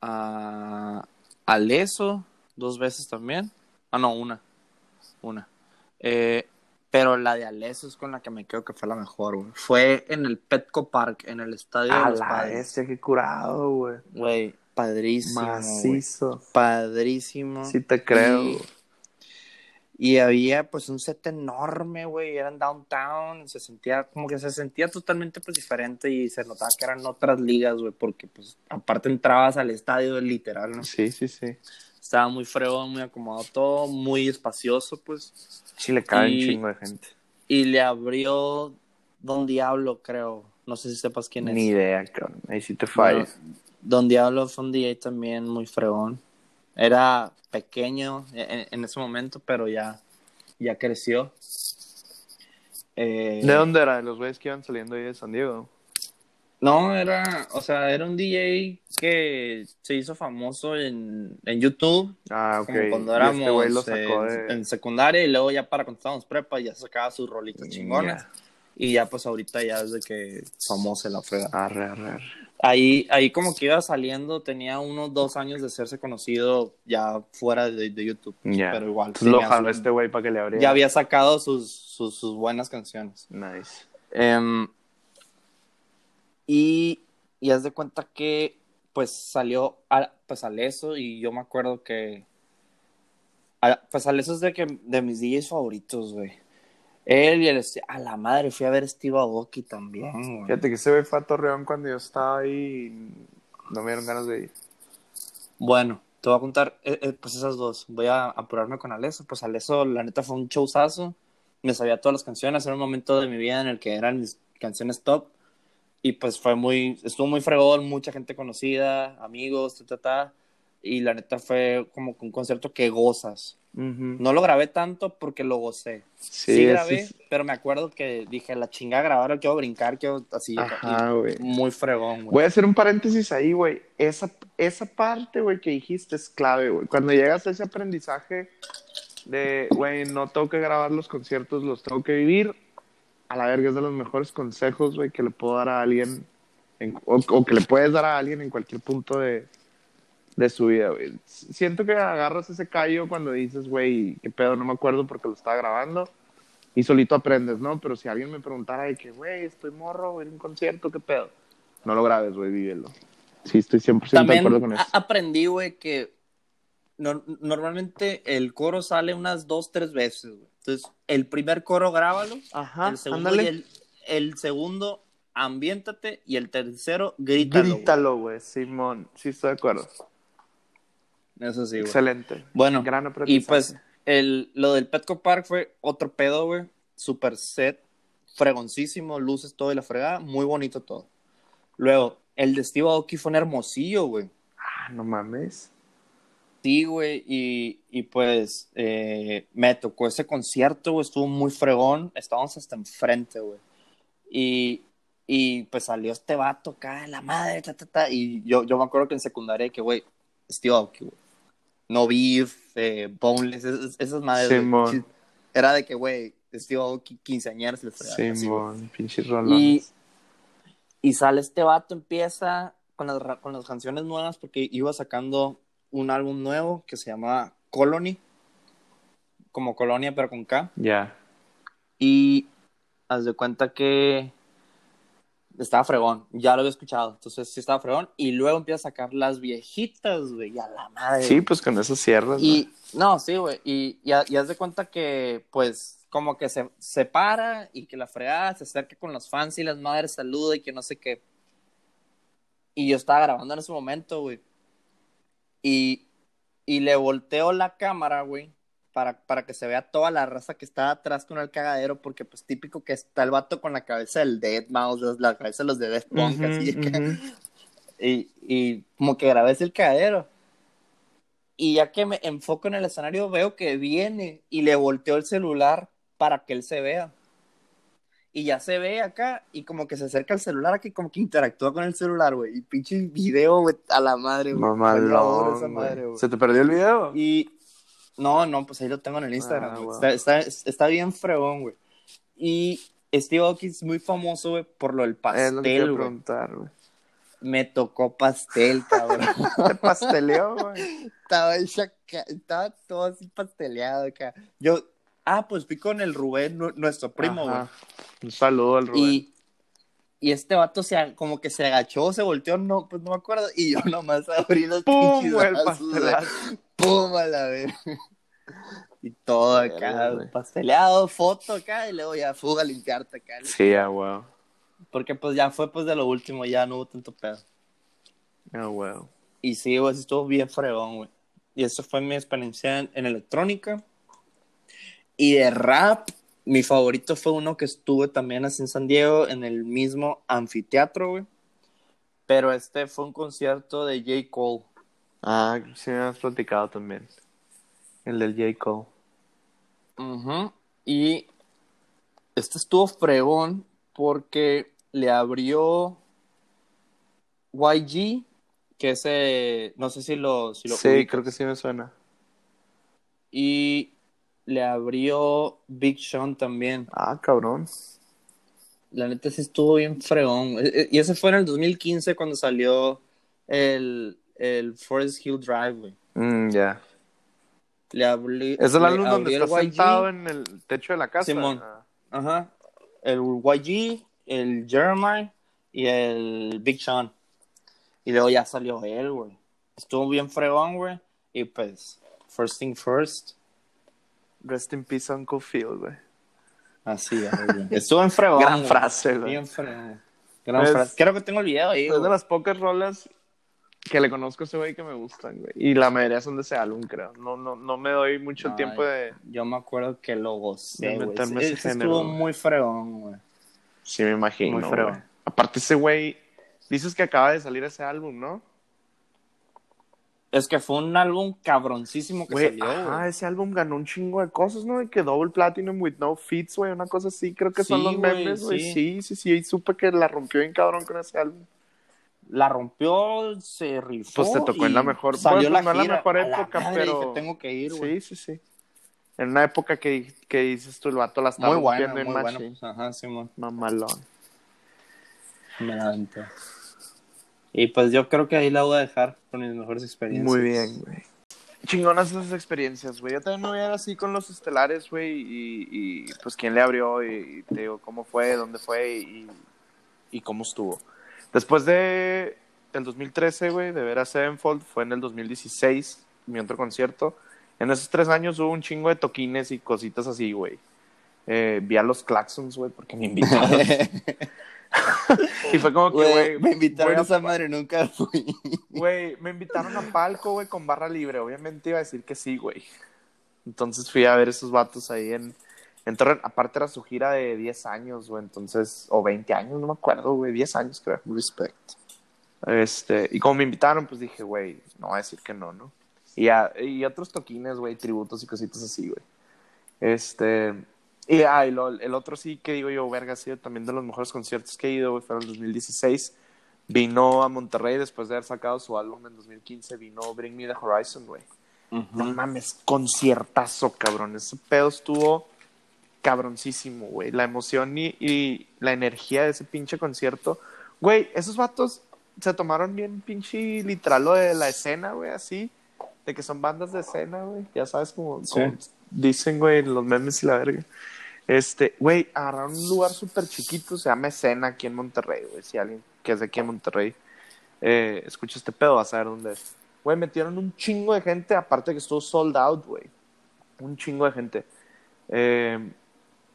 a. Aleso dos veces también. Ah, no, una. Una. Eh, pero la de Aleso es con la que me quedo que fue la mejor, güey. Fue en el Petco Park, en el estadio A de los la padres. bestia, qué curado, güey. Güey, padrísimo. güey. Macizo. Padrísimo. Sí te creo. Y, y había pues un set enorme, güey, era en downtown, se sentía como que se sentía totalmente pues diferente y se notaba que eran otras ligas, güey, porque pues aparte entrabas al estadio literal, ¿no? Sí, sí, sí. Estaba muy fregón, muy acomodado todo, muy espacioso, pues. Sí le cae Y- un chingo de gente. Y le abrió Don Diablo, creo. No sé si sepas quién es. Ni idea, cabrón. Ahí sí te. Bueno, Don Diablo fue un DJ también muy fregón. Era pequeño en, en ese momento, pero ya, ya creció. Eh, ¿De dónde era? ¿De los güeyes que iban saliendo ahí de San Diego? No, era, o sea, era un DJ que se hizo famoso en, en YouTube, Ah, ok. como cuando Y éramos este güey lo sacó en, de... en secundaria y luego ya para cuando estábamos prepa ya sacaba sus rolitas chingonas. Ya. Y ya pues ahorita ya desde que famoso la frega. Arre, arre, arre. Ahí, ahí como que iba saliendo, tenía unos dos años de serse conocido ya fuera de, de YouTube. Ya. Pero igual. Entonces lo jaló este güey para que le abriera. ya había sacado sus, sus, sus buenas canciones. Nice. Em, y, y haz de cuenta que pues salió a, pues Aleso y yo me acuerdo que a- pues Aleso es de, que, de mis DJs favoritos, güey. Él y el a la madre fui a ver Steve Aoki también, güey. Fíjate que ese güey fue a Torreón cuando yo estaba ahí y no me dieron ganas de ir. Bueno, te voy a contar eh, eh, pues esas dos. Voy a apurarme con Aleso. Pues Aleso, la neta, fue un showzazo. Me sabía todas las canciones. Era un momento de mi vida en el que eran mis canciones top. Y pues fue muy, estuvo muy fregón, mucha gente conocida, amigos, ta, ta, ta. Y la neta fue como un concierto que gozas. No lo grabé tanto porque lo gocé. Sí, Sí, grabé, es- pero me acuerdo que dije, la chingada grabar, quiero brincar, quiero así. Ajá, güey. muy fregón, güey. Voy a hacer un paréntesis ahí, güey. Esa, esa parte, güey, que dijiste es clave, güey. Cuando llegas a ese aprendizaje de, güey, no tengo que grabar los conciertos, los tengo que vivir, a la verga es de los mejores consejos, güey, que le puedo dar a alguien, en- o, o que le puedes dar a alguien en cualquier punto de, de su vida, güey. Siento que agarras ese callo cuando dices, güey, qué pedo, no me acuerdo porque lo estaba grabando. Y solito aprendes, ¿no? Pero si alguien me preguntara de que, güey, estoy morro, voy a ir a un concierto, ¿qué pedo? No lo grabes, güey, vívelo. Sí, estoy 100% de También acuerdo con eso. aprendí, güey, que nor- normalmente el coro sale unas dos, tres veces, güey. Entonces, el primer coro grábalo, Ajá, el segundo y el, el segundo ambiéntate y el tercero grítalo. Grítalo, güey, Simón. Sí, estoy de acuerdo. Eso sí, güey. Excelente. Bueno, Gran y pues el, lo del Petco Park fue otro pedo, güey. Super set, fregoncísimo, luces, todo y la fregada, muy bonito todo. Luego, el de Steve Aoki fue un hermosillo, güey. Ah, no mames. Güey, y, y pues eh, me tocó ese concierto, güey, estuvo muy fregón, estábamos hasta enfrente, güey. Y, y pues salió este vato acá, la madre, ta, ta, ta, y yo, yo me acuerdo que en secundaria que, güey, Steve Aoki, güey. No Beef, eh, Boneless, esas, esas madres. Sí, Era de que, güey, Steve Aoki, quinceañeras, le fregaba. Simón, pinches rolones. Y, y sale este vato, empieza con las, con las canciones nuevas porque iba sacando un álbum nuevo que se llama Colony, como Colonia pero con K. Ya. Y haz de cuenta que estaba fregón, ya lo había escuchado, entonces sí estaba fregón, y luego empieza a sacar las viejitas, güey, a la madre. Sí, pues con eso cierras. Y, no, sí, güey, y, y, y haz de cuenta que, pues, como que se separa y que la fregada se acerca con los fans y las madres saluda y que no sé qué. Y yo estaba grabando en ese momento, güey. Y, y le volteo la cámara, güey, para, para que se vea toda la raza que está atrás con el cagadero, porque pues típico que está el vato con la cabeza del Dead Mouse, la cabeza de los de Death Punk, así. que- (laughs) y, y como que grabé el cagadero. Y ya que me enfoco en el escenario, veo que viene y le volteo el celular para que él se vea. Y ya se ve acá y como que se acerca el celular aquí, como que interactúa con el celular, güey. Y pinche video, güey, a la madre, güey. Güey. güey. ¿Se te perdió el video? Y no, no, pues ahí lo tengo en el Instagram. Ah, güey. wow. está, está, está bien fregón, güui. Y Steve Aoki es muy famoso, güey, por lo del pastel, güey. preguntar, güey. Me tocó pastel, cabrón. (laughs) Te pasteleó, güey. estaba estaba todo así pasteleado acá. Yo, ah, pues fui con el Rubén, nu- nuestro primo, güey. Un saludo al Rubén. Y, y este vato se, como que se agachó, se volteó, no, pues no me acuerdo. Y yo nomás abrí los ¡Pum, pinches. ¡Pum! A la vez. Y todo acá, pasteleado, foto acá, y luego ya fuga a limpiarte acá. Sí, ah, wow. Porque pues ya fue pues de lo último, ya no hubo tanto pedo. Ah, wow. Y sí, güey, estuvo bien fregón, güey. Y eso fue mi experiencia en, en electrónica. Y de rap, mi favorito fue uno que estuve también así en San Diego, en el mismo anfiteatro, güey. Pero este fue un concierto de J. Cole. Ah, sí me has platicado también. El del J. Cole. Ujú. Y este estuvo fregón porque le abrió YG, que ese, no sé si lo... Si lo sí, creo que sí me suena. Y le abrió Big Sean también. Ah, cabrón. La neta sí estuvo bien fregón. E- e- Y ese fue en el 2015 cuando salió el, el Forest Hill Drive, güey. Mm, ya. Le abrí, Es el álbum donde YG. sentado en el techo de la casa. Simón. Ah. Ajá. El YG, el Jeremiah y el Big Sean. Y luego ya salió él, güey. Estuvo bien fregón, güey. Y pues, first thing first. Rest in peace, Uncle Phil, güey. Así es, (laughs) güey. Estuvo en fregón. Gran güey. frase, güey. Bien fregón. Gran Es- frase. Creo que tengo el video ahí, Es de las pocas rolas que le conozco a ese güey que me gustan, güey. Y la mayoría son de ese álbum, creo. No, no, no me doy mucho No, tiempo de... Yo me acuerdo que lo gocé, güey. meterme a ese Ese género, estuvo güey. muy fregón, güey. Sí, me imagino, Muy fregón. Aparte ese güey... Dices que acaba de salir ese álbum, ¿no? Es que fue un álbum cabroncísimo que Güey, salió, güey. ese álbum ganó un chingo de cosas, ¿no? De que Double Platinum with no feats, güey, una cosa así, creo que son Sí, los memes, güey. sí. Sí, sí, sí, y supe que la rompió bien cabrón con ese álbum. La rompió, se rifó. Pues te tocó en la mejor- Salió pues, la no en la gira. mejor la época, pero- dije, tengo que ir, güey. Sí, sí, sí. En una época que, que dices tú, el vato la estaba Muy bueno, muy en bueno. Ajá, Simón. Mamalón. Me la. Y pues yo creo que ahí la voy a dejar con mis mejores experiencias. Muy bien, güey. Chingonas esas experiencias, güey. Yo también me voy a ir así con los estelares, güey. Y, y, pues quién le abrió y, y te digo cómo fue, dónde fue y, y cómo estuvo. Después de el 2013, güey, de ver a Sevenfold, fue en el 2016, mi otro concierto. En esos tres años hubo un chingo de toquines y cositas así, güey. Eh, vi a los Claxons, güey, porque me invitaron. (laughs) (laughs) y fue como que, Güey, me invitaron a esa madre, nunca fui. Güey, me invitaron a palco, güey, con barra libre. Obviamente iba a decir que sí, güey. Entonces fui a ver esos vatos ahí en, en Torreón. Aparte era su gira de 10 años, güey. Entonces, o 20 años, no me acuerdo, güey. 10 años, creo. Respect. Este, y como me invitaron, pues dije, güey, no voy a decir que no, ¿no? Y, a- y otros toquines, güey, tributos y cositas así, güey. Este, y, ah, y lo- el otro sí que digo yo, verga, ha sido también de los mejores conciertos que he ido, güey, fue en el 2016. Vino a Monterrey después de haber sacado su álbum en 2015, vino Bring Me the Horizon, güey. No mames, conciertazo, cabrón. Ese pedo estuvo cabroncísimo, güey. La emoción y, y la energía de ese pinche concierto. Güey, esos vatos se tomaron bien pinche literal lo de la escena, güey, así. De que son bandas de escena, güey. Ya sabes Sí. como dicen, güey, los memes y la verga. Este, güey, agarraron un lugar súper chiquito, se llama Escena aquí en Monterrey, güey. Si alguien que es de aquí en Monterrey eh, escucha este pedo, va a saber dónde es. Güey, metieron un chingo de gente, aparte que estuvo sold out, güey. Un chingo de gente. Eh,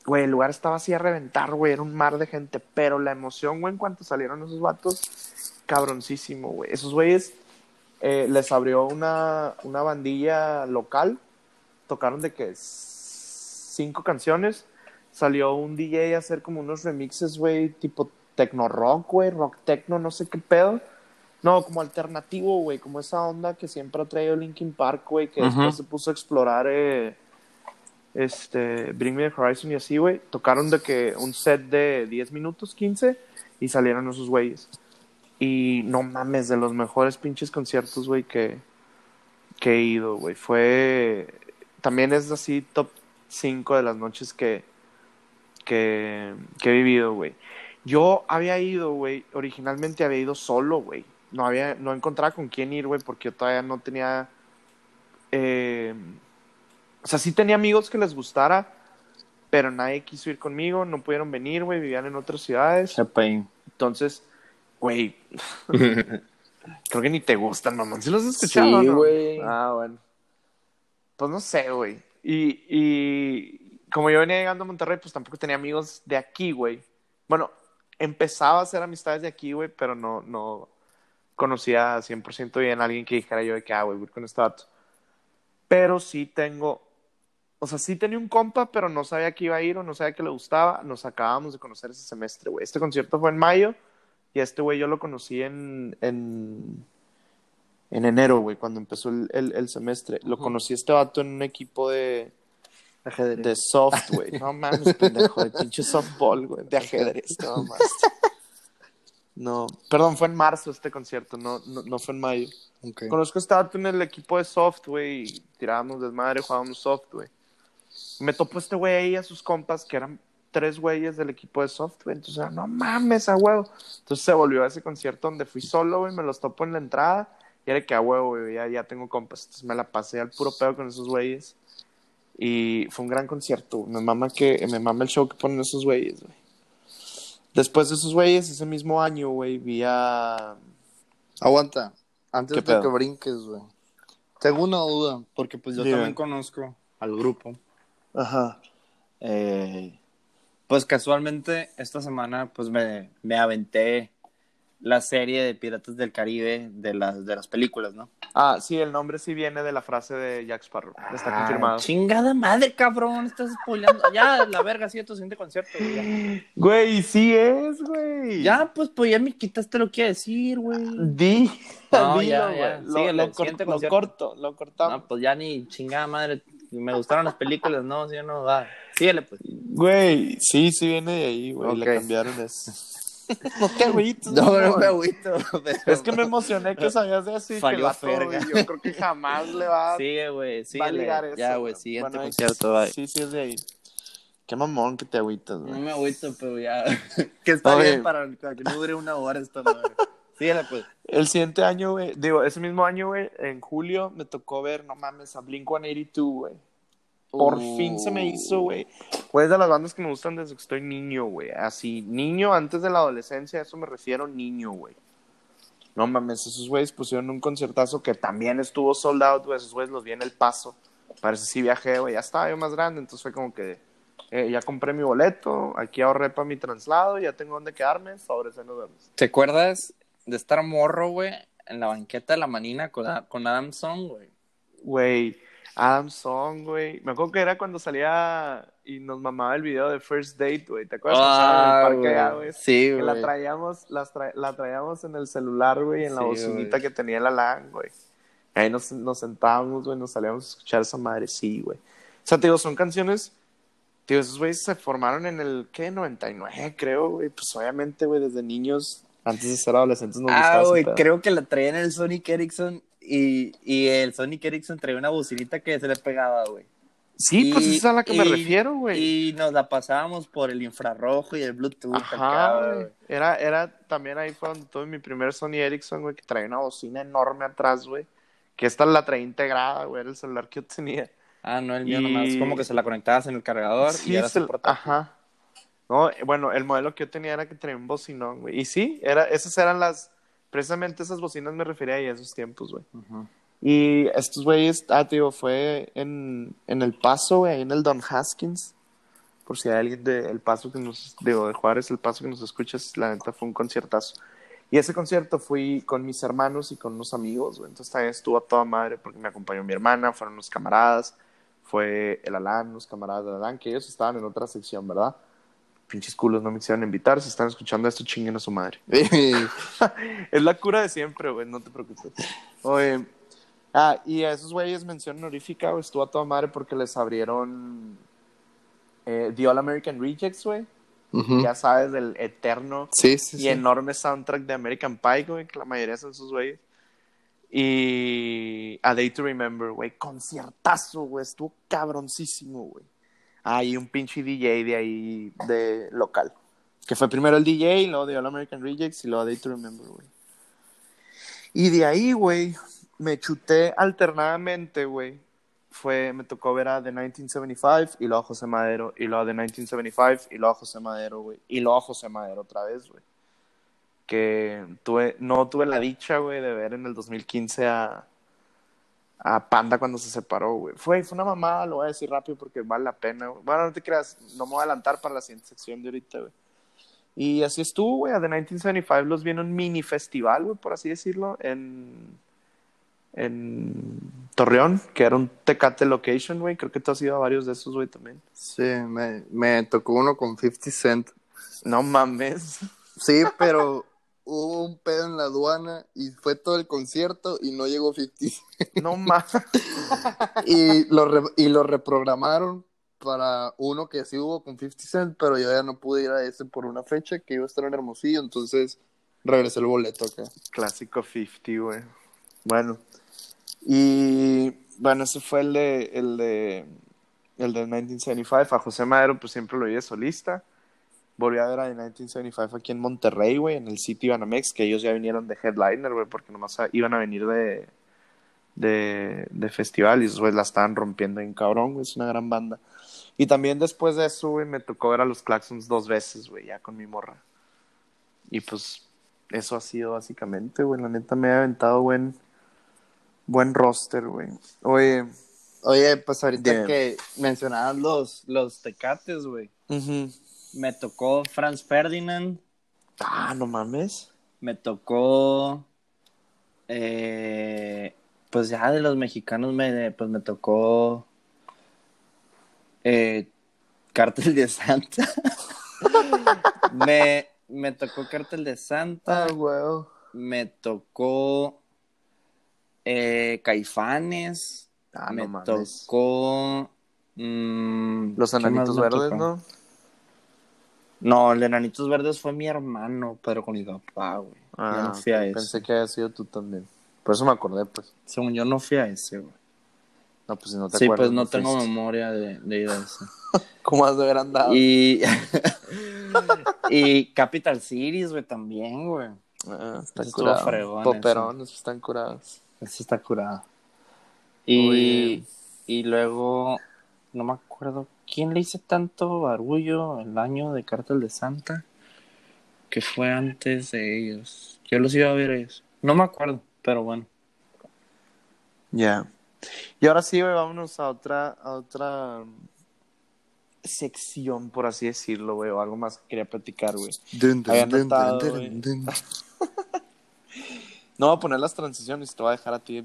güey, el lugar estaba así a reventar, güey. Era un mar de gente, pero la emoción, güey, en cuanto salieron esos vatos, cabroncísimo, güey. Esos güeyes eh, les abrió una, una bandilla local. Tocaron de que cinco canciones. Salió un DJ a hacer como unos remixes, güey, tipo techno rock, güey, rock techno, no sé qué pedo. No, como alternativo, güey, como esa onda que siempre ha traído Linkin Park, güey, que después se puso a explorar eh, este Bring Me the Horizon y así, güey. Tocaron de que un set de 10 minutos, 15, y salieron esos güeyes. Y no mames, de los mejores pinches conciertos, güey, que, que he ido, güey. Fue. También es así, top 5 de las noches que, que, que he vivido, güey. Yo había ido, güey, originalmente había ido solo, güey. No había, no encontraba con quién ir, güey, porque yo todavía no tenía. eh, o sea, sí tenía amigos que les gustara, pero nadie quiso ir conmigo, no pudieron venir, güey, vivían en otras ciudades. Entonces, güey, (laughs) creo que ni te gustan, mamón. ¿Sí los has escuchado? Sí, no? güey. Ah, bueno. Pues no sé, güey. Y, y como yo venía llegando a Monterrey, pues tampoco tenía amigos de aquí, güey. Bueno, empezaba a hacer amistades de aquí, güey, pero no, no conocía 100% bien a alguien que dijera yo de que, ah, güey, voy con este vato. Pero sí tengo, o sea, sí tenía un compa, pero no sabía que iba a ir o no sabía que le gustaba. Nos acabamos de conocer ese semestre, güey. Este concierto fue en mayo y a este güey yo lo conocí en, en, en enero, güey, cuando empezó el, el, el semestre. Lo conocí a este vato en un equipo de, Ajedrez. de soft, güey. No mames, pendejo, de pinche softball, güey. De ajedrez, te mamaste. No, perdón, fue en marzo este concierto, no, no, no fue en mayo. Ok. Conozco a este vato en el equipo de soft, güey, y tirábamos desmadre, jugábamos soft, güey. Me topó este güey ahí a sus compas, que eran tres güeyes del equipo de soft, güey. Entonces, era, no mames, a huevo. Entonces se volvió a ese concierto donde fui solo, güey, me los topo en la entrada. Y era que a huevo, güey, ya, ya tengo compas. Entonces me la pasé al puro pedo con esos güeyes. Y fue un gran concierto. Me mama, que, me mama el show que ponen esos güeyes, güey. Después de esos güeyes, ese mismo año, güey, vi a... Aguanta. Antes ¿Qué de pedo? que brinques, güey. Tengo una duda, porque pues yo también conozco al grupo. Ajá. Eh, pues casualmente esta semana pues me, me aventé la serie de Piratas del Caribe de las, de las películas, ¿no? Ah, sí, el nombre sí viene de la frase de Jack Sparrow. Está Ah, confirmado. Chingada madre, cabrón, estás spoileando. Ya, la verga, sí, tu siguiente concierto, güey. Güey, sí es, güey. Ya, pues, pues ya me quitaste lo que iba a decir, güey. Di. (laughs) No, dilo, ya, ya. Lo, Síguele, lo cor- lo corto, lo cortamos. No, pues ya ni chingada madre. Me gustaron las películas, no, sí, no, va. Síguele, pues. Güey, sí, sí viene de ahí, güey. Ok. Le cambiaron eso. (laughs) (laughs) no te agüites, No, no mamón. me agüito. (laughs) pero- Es que me emocioné que sabías de eso y que vato, verga. güey, yo creo que jamás le va, (laughs) Sigue, güey, va a síguele. ligar eso. Ya, güey, siguiente Bueno, concierto, bye. Sí, sí es de ahí. Qué mamón que te agüitas, No güey. me agüito, pero ya. que está Oye. bien para, para que no dure una hora esta madre. Síguele, pues. El siguiente año, güey, digo, ese mismo año, güey, en julio me tocó ver, no mames, a Blink 182, güey. Por Uh. fin se me hizo, güey. Fue de las bandas que me gustan desde que estoy niño, güey. Así, niño antes de la adolescencia, a eso me refiero, niño, güey. No mames, esos güeyes pusieron un concertazo que también estuvo sold out, güey. Esos güeyes los vi en el paso. Parece sí viajé, güey. Ya estaba yo más grande, entonces fue como que eh, ya compré mi boleto, aquí ahorré para mi traslado, ya tengo dónde quedarme, sobre eso nos vemos. ¿Te acuerdas de estar morro, güey, en la banqueta de la manina con, con Adam Song, güey? Güey, Adam Song, güey. Me acuerdo que era cuando salía y nos mamaba el video de First Date, güey. ¿Te acuerdas? estaban en el parque allá, güey? Ah, Sí, Que la güey. traíamos, las tra- la traíamos en el celular, güey, en la bocinita güey. que tenía la LAN, güey. Ahí nos, nos sentábamos, güey, nos salíamos a escuchar esa madre, sí, güey. O sea, te digo, son canciones, tío, esos güeyes se formaron en el, ¿qué? 99, creo, güey. Pues obviamente, güey, desde niños, antes de ser adolescentes, nos gustaba Ah, ese güey, creo que la traían el Sonic Ericsson y, y el Sonic Ericsson traía una bocinita que se le pegaba, güey. Sí, pues Y- esa es a la que me y- refiero, güey. Y nos la pasábamos por el infrarrojo y el Bluetooth. Ajá, güey. Era, era también ahí fue donde tuve mi primer Sony Ericsson, güey, que traía una bocina enorme atrás, güey. Que esta la traía integrada, güey, era el celular que yo tenía. Ah, no, el mío Y- nomás. Como que se la conectabas en el cargador Sí, y era se-. Ajá. No, eh, bueno, el modelo que yo tenía era que tenía un bocinón, güey. Y sí, era, esas eran las, precisamente esas bocinas me refería ahí a esos tiempos, güey. Y estos güeyes, ah, digo, fue en, en El Paso, güey, ahí en el Don Haskins. Por si hay alguien de El Paso que nos, digo, de Juárez, El Paso que nos escuchas, la neta fue un conciertazo. Y ese concierto fui con mis hermanos y con unos amigos, güey. Entonces también estuvo a toda madre porque me acompañó mi hermana, fueron unos camaradas, fue el Alan, unos camaradas del Alan, que ellos estaban en otra sección, ¿verdad? Pinches culos no me quisieron invitar, si están escuchando esto, chinguen a su madre. (laughs) es la cura de siempre, güey, no te preocupes. Oye, ah, y a esos güeyes mención honorífica, güey, estuvo a toda madre porque les abrieron eh, The All American Rejects, güey. Ya sabes, del eterno Sí, sí, y sí. enorme soundtrack de American Pie, güey, que la mayoría son sus güeyes. Y A Day to Remember, güey, conciertazo, güey, estuvo cabroncísimo, güey. Ah, y un pinche DJ de ahí, de local. Que fue primero el DJ, luego de All American Rejects y luego A Day to Remember, güey. Y de ahí, güey, me chuté alternadamente, güey. Fue, me tocó ver a The 1975 y luego a José Madero, y luego a The 1975 y luego a José Madero, güey. Y luego a José Madero otra vez, güey. Que tuve, no tuve la dicha, güey, de ver en el 2015 a, a Panda cuando se separó, güey. Fue, fue una mamada, lo voy a decir rápido porque vale la pena, güey. Bueno, no te creas, no me voy a adelantar para la siguiente sección de ahorita, güey. Y así estuvo, güey. A The 1975 los vi en un mini festival, güey, por así decirlo, en, en Torreón, que era un Tecate Location, güey. Creo que tú has ido a varios de esos, güey, también. Sí, me, me tocó uno con 50 Cent. No mames. Sí, pero hubo un pedo en la aduana y fue todo el concierto y no llegó 50 Cent. (laughs) No mames. Y lo, re- y lo reprogramaron para uno que sí hubo con 50 Cent, pero yo ya no pude ir a ese por una fecha que iba a estar en Hermosillo, entonces regresé el boleto acá. Clásico 50, güey. Bueno. Y bueno, ese fue el de el de el de 1975. A José Madero, pues siempre lo de solista. Volví a ver a The 1975 aquí en Monterrey, güey, en el City Banamex, que ellos ya vinieron de headliner, güey, porque nomás iban a venir de, de, de festival y güeyes la estaban rompiendo en cabrón, güey, es una gran banda. Y también después de eso, güey, me tocó ver a los Claxons dos veces, güey, ya con mi morra. Y pues eso ha sido básicamente, güey, la neta me ha aventado buen, buen roster, güey. Oye, Oye, pues ahorita que mencionabas los, los tecates, güey. Me tocó Franz Ferdinand, ah, no mames. me tocó. eh, pues ya de los mexicanos, me, pues me tocó. Eh, Cártel de Santa. (laughs) me, me tocó Cártel de Santa. Ah, güey. Me tocó. eh, Caifanes. Ah, me no mames. tocó. mm, Los ¿qué más enanitos me verdes, tocó? ¿no? No, el Enanitos Verdes fue mi hermano, pero con mi papá, güey. yo Ah, no fui a ese. pensé que había sido tú también. Por eso me acordé, pues. Según yo no fui a ese, güey. No, pues si no te Sí, acuerdas. pues no tengo fuiste. memoria de, de ir a ese. (laughs) ¿Cómo has de haber andado? Y, (laughs) y Capital Cities, güey, también, güey. Ah, está Eso curado. fregón, Poperones están curados. Ese está curado. Y, y luego, no me acuerdo quién le hice tanto barullo el año de Cártel de Santa que fue antes de ellos. Yo los iba a ver a ellos. No me acuerdo, pero bueno. Ya. Y ahora sí, güey, vámonos a otra, a otra sección, por así decirlo, güey, o algo más que quería platicar, güey. No voy a poner las transiciones, te voy a dejar a ti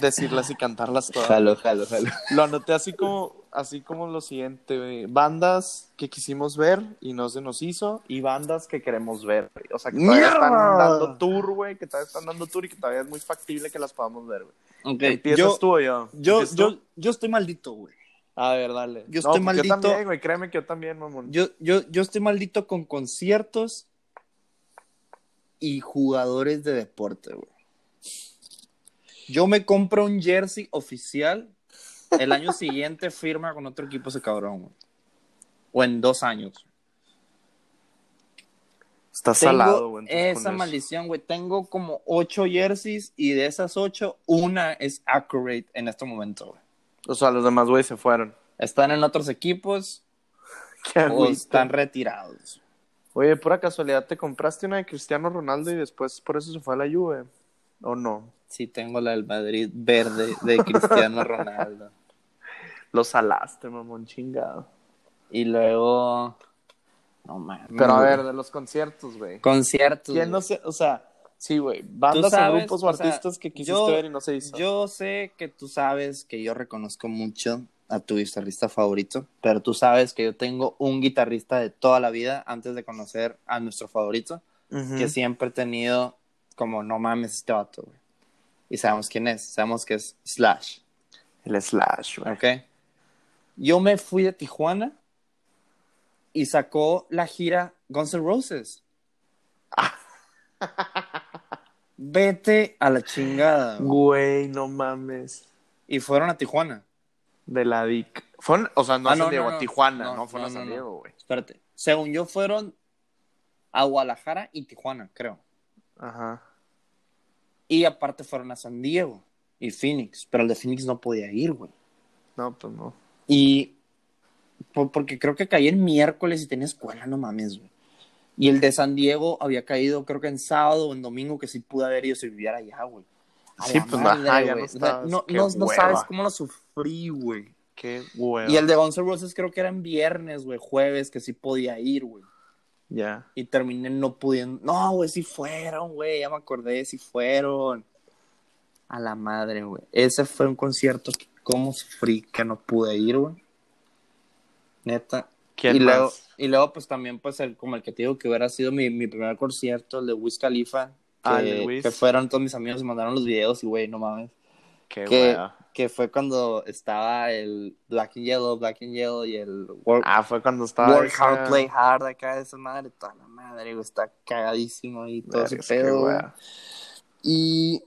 decirlas y cantarlas todas. Jalo, jalo, jalo. Lo anoté así como, así como lo siguiente, güey. Bandas que quisimos ver y no se nos hizo, y bandas que queremos ver, güey. O sea, que todavía ¡Mierda! están dando tour, güey, que todavía están dando tour y que todavía es muy factible que las podamos ver, güey. Ok, ¿Empiezas yo, tú o yo? yo, estoy maldito, güey. A ver, dale. yo estoy pues maldito. Yo también, güey, créeme que yo también, mamón. Yo, yo, yo estoy maldito con conciertos y jugadores de deporte, güey. Yo me compro un jersey oficial. El año siguiente firma con otro equipo ese cabrón, güey. O en dos años. Tengo salado, güey. esa maldición, güey. Tengo como ocho jerseys y de esas ocho, una es accurate en este momento, güey. O sea, los demás güeyes se fueron. Están en otros equipos (laughs) o están retirados. Oye, pura casualidad, ¿te compraste una de Cristiano Ronaldo y después por eso se fue a la Juve? ¿O no? Sí, tengo la del Madrid verde de Cristiano Ronaldo. (laughs) Lo salaste, mamón, chingado. Y luego. No mames. Pero a ver, de los conciertos, güey. Conciertos. ¿Quién no sé? O sea, sí, güey. Bandas sabes, o grupos o sea, artistas que quisiste yo- ver y no se hizo. Yo sé que tú sabes que yo reconozco mucho a tu guitarrista favorito, pero tú sabes que yo tengo un guitarrista de toda la vida antes de conocer a nuestro favorito, que siempre he tenido como no mames este vato, güey. Y sabemos quién es, sabemos que es Slash, El Slash, güey. ¿ok? Yo me fui de Tijuana y sacó la gira Guns N' Roses. (laughs) Vete a la chingada. güey. No mames. Y fueron a Tijuana. De la DIC. Fueron, o sea, no Ah, a San no, Diego, no, a. Tijuana, no, No, fueron a San. Diego, güey. Espérate. Según yo, fueron a Guadalajara y Tijuana, creo. Ajá. Y aparte fueron a San Diego y Phoenix. Pero el de Phoenix no podía ir, güey. No, pues no. Y. po- Porque creo que caí en miércoles y tenía escuela, no mames, güey. Y el de San Diego había caído, creo que en sábado o en domingo, que sí pude haber ido si viviera allá, güey. A Sí, pues, madre, ajá, ya no hueva. sabes cómo lo sufrí, güey. Qué huevo. Y el de Guns N' Roses creo que era en viernes, güey, jueves, que sí podía ir, güey. Ya. Y terminé no pudiendo. No, güey, sí fueron, güey. Ya me acordé, sí fueron. A la madre, güey. Ese fue un concierto que cómo sufrí que no pude ir, güey. Neta. ¿Quién y luego, y luego, pues también, pues, el, como el que te digo que hubiera sido mi, mi primer concierto, el de Wiz Khalifa. Que, Ah, que fueron todos mis amigos y mandaron los videos y, güey, no mames. Qué Que, que fue cuando estaba el Black and Yellow, Black and Yellow y el Work, Ah, fue cuando estaba. Work esa- hard, play hard, acá esa madre, toda la madre, güey, está cagadísimo y todo ese Vergas, pedo. Y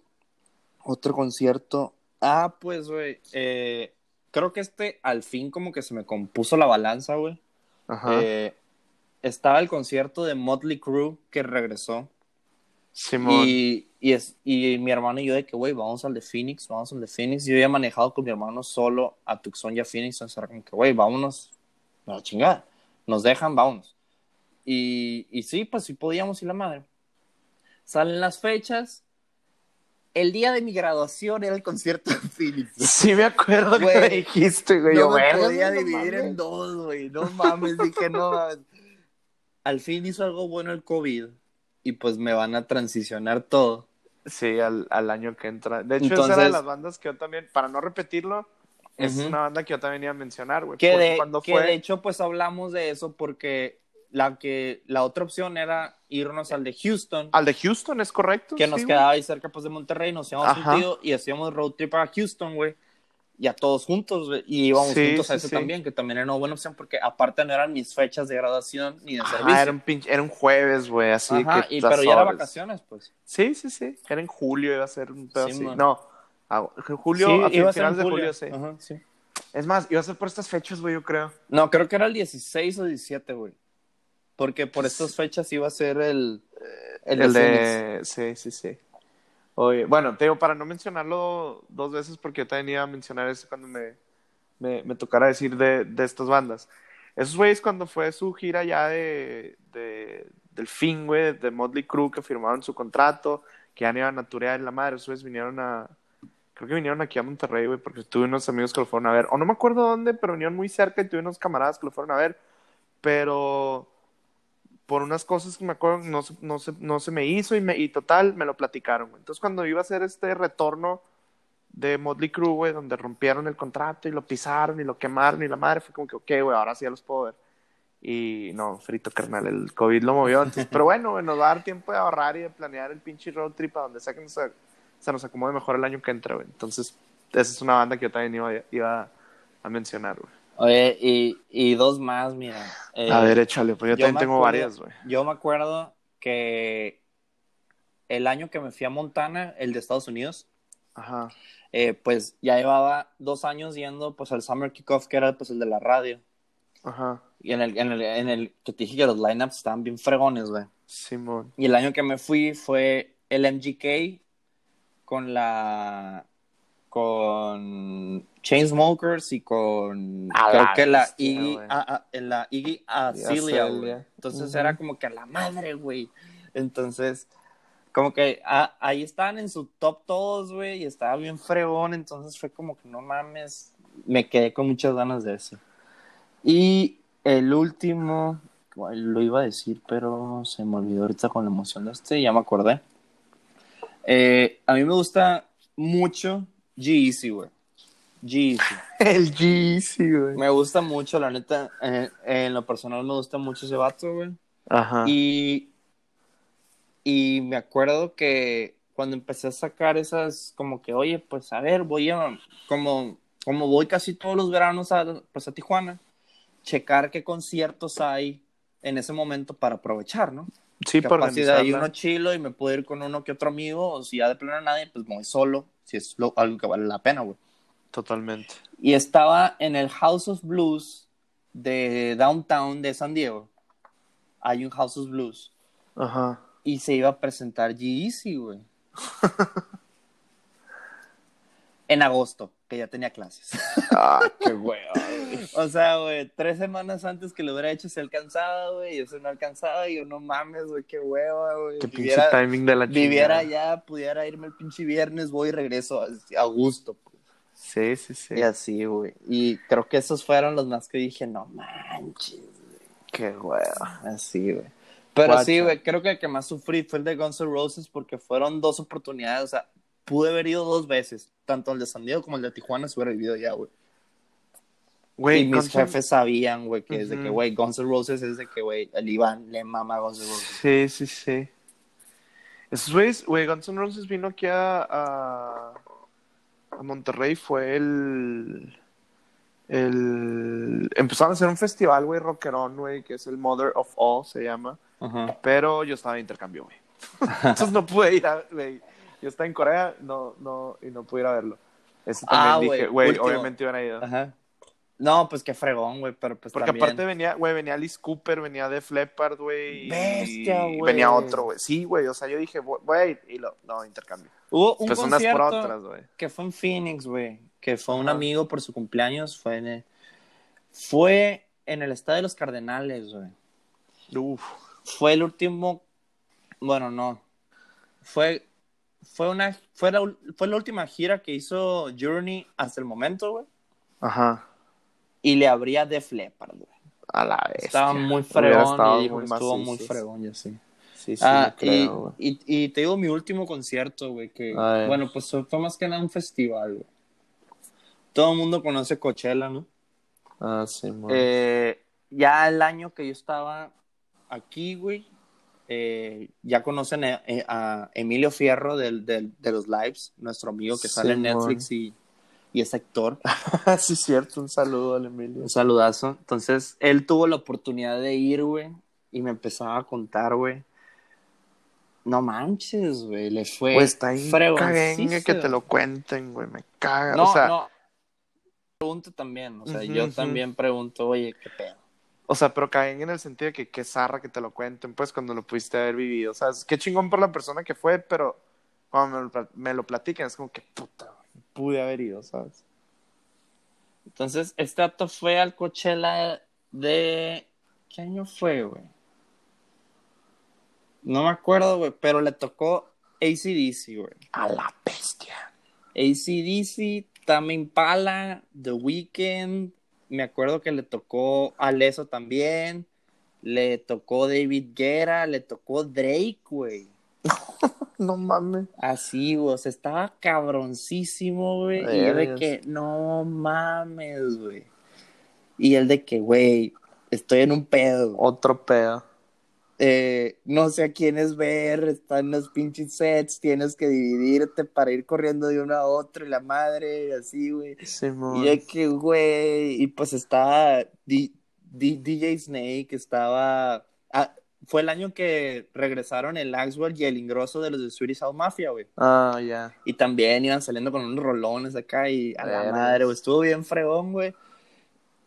otro concierto. Ah, pues, güey, eh, creo que este al fin como que se me compuso la balanza, güey. Ajá. Eh, estaba el concierto de Motley Crue que regresó. Simón. Y, y, es, y mi hermano y yo de que, güey, vamos al de Phoenix, vamos al de Phoenix. Yo había manejado con mi hermano solo a Tucson y a Phoenix, entonces era como que, güey, vámonos, la chingada. Nos dejan, vámonos. Y, y sí, pues sí podíamos ir la madre. Salen las fechas. El día de mi graduación era el concierto de Phoenix. (laughs) Sí me acuerdo que Güey, me dijiste, güey. No Yo, me podía no dividir mames. en dos, güey. No mames, dije, no mames. Al fin hizo algo bueno el COVID y pues me van a transicionar todo. Sí, al, al año que entra. De hecho, esa Entonces- era de las bandas que yo también, para no repetirlo, es Ujú. una banda que yo también iba a mencionar, güey. Que, de, que fue... de hecho pues hablamos de eso porque la, que, la otra opción era irnos al de Houston, Al de Houston, ¿es correcto? que nos Sí, quedaba ahí cerca pues de Monterrey, nos íbamos un tío y hacíamos road trip a Houston, güey. Y a todos juntos, güey, y íbamos Sí, juntos a sí, ese también, que también era una buena opción porque aparte no eran mis fechas de graduación ni de Ajá, servicio. era un pinche, era un jueves, güey, así Ajá, que y, pero ya era vacaciones, pues. Sí, sí, sí. Era en julio, iba a ser un pedo Sí, así. man. No, a- julio, a iba a ser finales en de julio, sí. Ajá, sí. Es más, iba a ser por estas fechas, güey, yo creo. No, creo que era el 16 o 17, güey. Porque por estas fechas iba a ser el, el, El, de de... Sí, sí, sí. Oye, bueno, te digo, para no mencionarlo dos veces, porque yo también iba a mencionar eso cuando me, me, me tocara decir de, de estas bandas. Esos güeyes cuando fue su gira ya de, de, del fin, güey, de Motley Crue, que firmaron su contrato, que ya no iban a turear en la madre, esos güeyes vinieron a... Creo que vinieron aquí a Monterrey, güey, porque tuve unos amigos que lo fueron a ver. O no me acuerdo dónde, pero vinieron muy cerca y tuve unos camaradas que lo fueron a ver. Pero por unas cosas que me acuerdo no, no, se, no se me hizo y, me, y total me lo platicaron. güey. Entonces cuando iba a hacer este retorno de Motley Crue, güey, donde rompieron el contrato y lo pisaron y lo quemaron y la madre, fue como que, ok, güey, ahora sí ya los puedo ver. Y no, frito carnal, el COVID lo movió. Entonces, pero bueno, güey, nos va a dar tiempo de ahorrar y de planear el pinche road trip a donde sea que nos, se nos acomode mejor el año que entra. Entonces, esa es una banda que yo también iba, iba a mencionar. Oye, y, y dos más, mira. Eh, a ver, échale, pues yo, yo también tengo acuerdo- varias, güey. Yo me acuerdo que el año que me fui a Montana, el de Estados Unidos, Ajá. eh, pues ya llevaba dos años yendo pues al Summer Kickoff, que era pues el de la radio. Ajá. Y en el, en el, en el que te dije que los lineups estaban bien fregones, güey. Simón. Y el año que me fui fue el MGK con la. con Chainsmokers y con A creo la que la Iggy, a- a- la Iggy. Entonces era como que a la madre, güey. Entonces, como que ah, ahí estaban en su top todos, güey, y estaba bien fregón, entonces fue como que no mames, me quedé con muchas ganas de ese. Y el último, lo iba a decir, pero se me olvidó ahorita con la emoción de este, ya me acordé. Eh, a mí me gusta mucho G-Eazy, güey. G-Eazy. (laughs) El Jeezy, güey. Me gusta mucho, la neta. eh, en lo personal me gusta mucho ese vato, güey. Ajá. Y, y me acuerdo que cuando empecé a sacar esas, como que, oye, pues a ver, voy a, como, como voy casi todos los veranos a, pues, a Tijuana, checar qué conciertos hay en ese momento para aprovechar, ¿no? sí, por Capaz si organizarla. uno chilo y me puedo ir con uno que otro amigo, o si ya de plano nadie, pues me voy solo, si es lo- algo que vale la pena, güey. Totalmente. Y estaba en el House of Blues de Downtown de San Diego. Hay un House of Blues. Ajá. Y se iba a presentar G-Eazy, güey. (laughs) en agosto, que ya tenía clases. (laughs) Ah, qué hueva. o sea, güey, tres semanas antes que lo hubiera hecho se alcanzaba, güey. Y eso no alcanzaba. Y yo, no mames, güey, qué hueva, güey. Qué pinche Viviera, timing de la viviera chingada. ya, pudiera irme el pinche viernes, voy y regreso a, a gusto. pues. Sí, sí, sí. Y así, güey. Y creo que esos fueron los más que dije, no manches. Qué hueva. Así, güey. Pero Guacha. sí, güey, creo que el que más sufrí fue el de Guns N' Roses porque fueron dos oportunidades. O sea, pude haber ido dos veces. Tanto el de San Diego como el de Tijuana se hubiera vivido ya, güey. Güey, y mis Guns N' jefes sabían, güey, que es de que, güey, Guns N' Roses es de que, güey, el Iván le mama a Guns N' Roses. Sí, sí, sí. Esos güeyes, güey, Guns N' Roses vino aquí a, a, a Monterrey, fue el... el... Empezaron a hacer un festival, güey, rockerón, güey, que es el Mother of All, se llama. Ajá. Pero yo estaba de intercambio, güey. (laughs) Entonces no pude ir a, güey. Yo estaba en Corea, no, no, y no pude ir a verlo. Ese también Ah, dije, güey, obviamente iban a ir. Ajá. No, pues qué fregón, güey, pero pues Porque también... aparte venía, güey, venía Alice Cooper, venía Def Leppard, güey. Bestia, güey. Venía otro, güey. Sí, güey, o sea, yo dije, güey, y lo, no, intercambio. Hubo un Pues unas por concierto otras, güey. que fue en Phoenix, güey, que fue un amigo por su cumpleaños, fue en el, fue en el Estadio de los Cardenales, güey. Uf. Fue el último, bueno, no, fue, fue una, fue la, fue la última gira que hizo Journey hasta el momento, güey, Ajá. Y le abría Def Leppard, güey. A la vez. Estaba muy fregón y dijo muy que estuvo muy fregón y así. Sí, sí, Ah, creo, y, y, y te digo mi último concierto, güey, que, bueno, pues fue más que nada un festival, güey. Todo el mundo conoce Coachella, ¿no? Ah, sí, man. Eh, ya el año que yo estaba aquí, güey, eh, ya conocen a, eh, a Emilio Fierro del, del- de los lives, nuestro amigo que sale en. Netflix y, y es actor. (laughs) sí, cierto. Un saludo al Emilio. Un saludazo. Entonces, él tuvo la oportunidad de ir, güey, y me empezaba a contar, güey. No manches, güey, le fue Pues está ahí caguengue que te lo cuenten, güey. Me caga. No, o sea, no. Pregunto también, o sea, yo también pregunto, oye, ¿qué pedo? O sea, pero caen en el sentido de que qué zarra que te lo cuenten, pues, cuando lo pudiste haber vivido. O sea, qué chingón por la persona que fue, pero cuando me lo, me lo platican es como que puta, pude haber ido, ¿sabes? Entonces, este dato fue al Coachella de... ¿Qué año fue, güey? No me acuerdo, güey, pero le tocó ACDC, güey. A la bestia. ACDC, Tame Impala, The Weeknd, me acuerdo que le tocó a Leso también, le tocó David Guerra, le tocó Drake, güey. (laughs) No mames. Así, güey, o sea, estaba cabroncísimo, güey. Y yo de que, no mames, güey. Y él de que, güey, estoy en un pedo. Otro pedo. Eh, no sé a quiénes ver, están los pinches sets, tienes que dividirte para ir corriendo de uno a otro y la madre, así, güey. Simón. Y de que, güey, y pues estaba D- D- DJ Snake, estaba... ah, fue el año que regresaron el Axwell y el Ingrosso de los de Swedish House Mafia, güey. Ah, ya. Y también iban saliendo con unos rolones acá y a la madre, güey. Estuvo bien fregón, güey.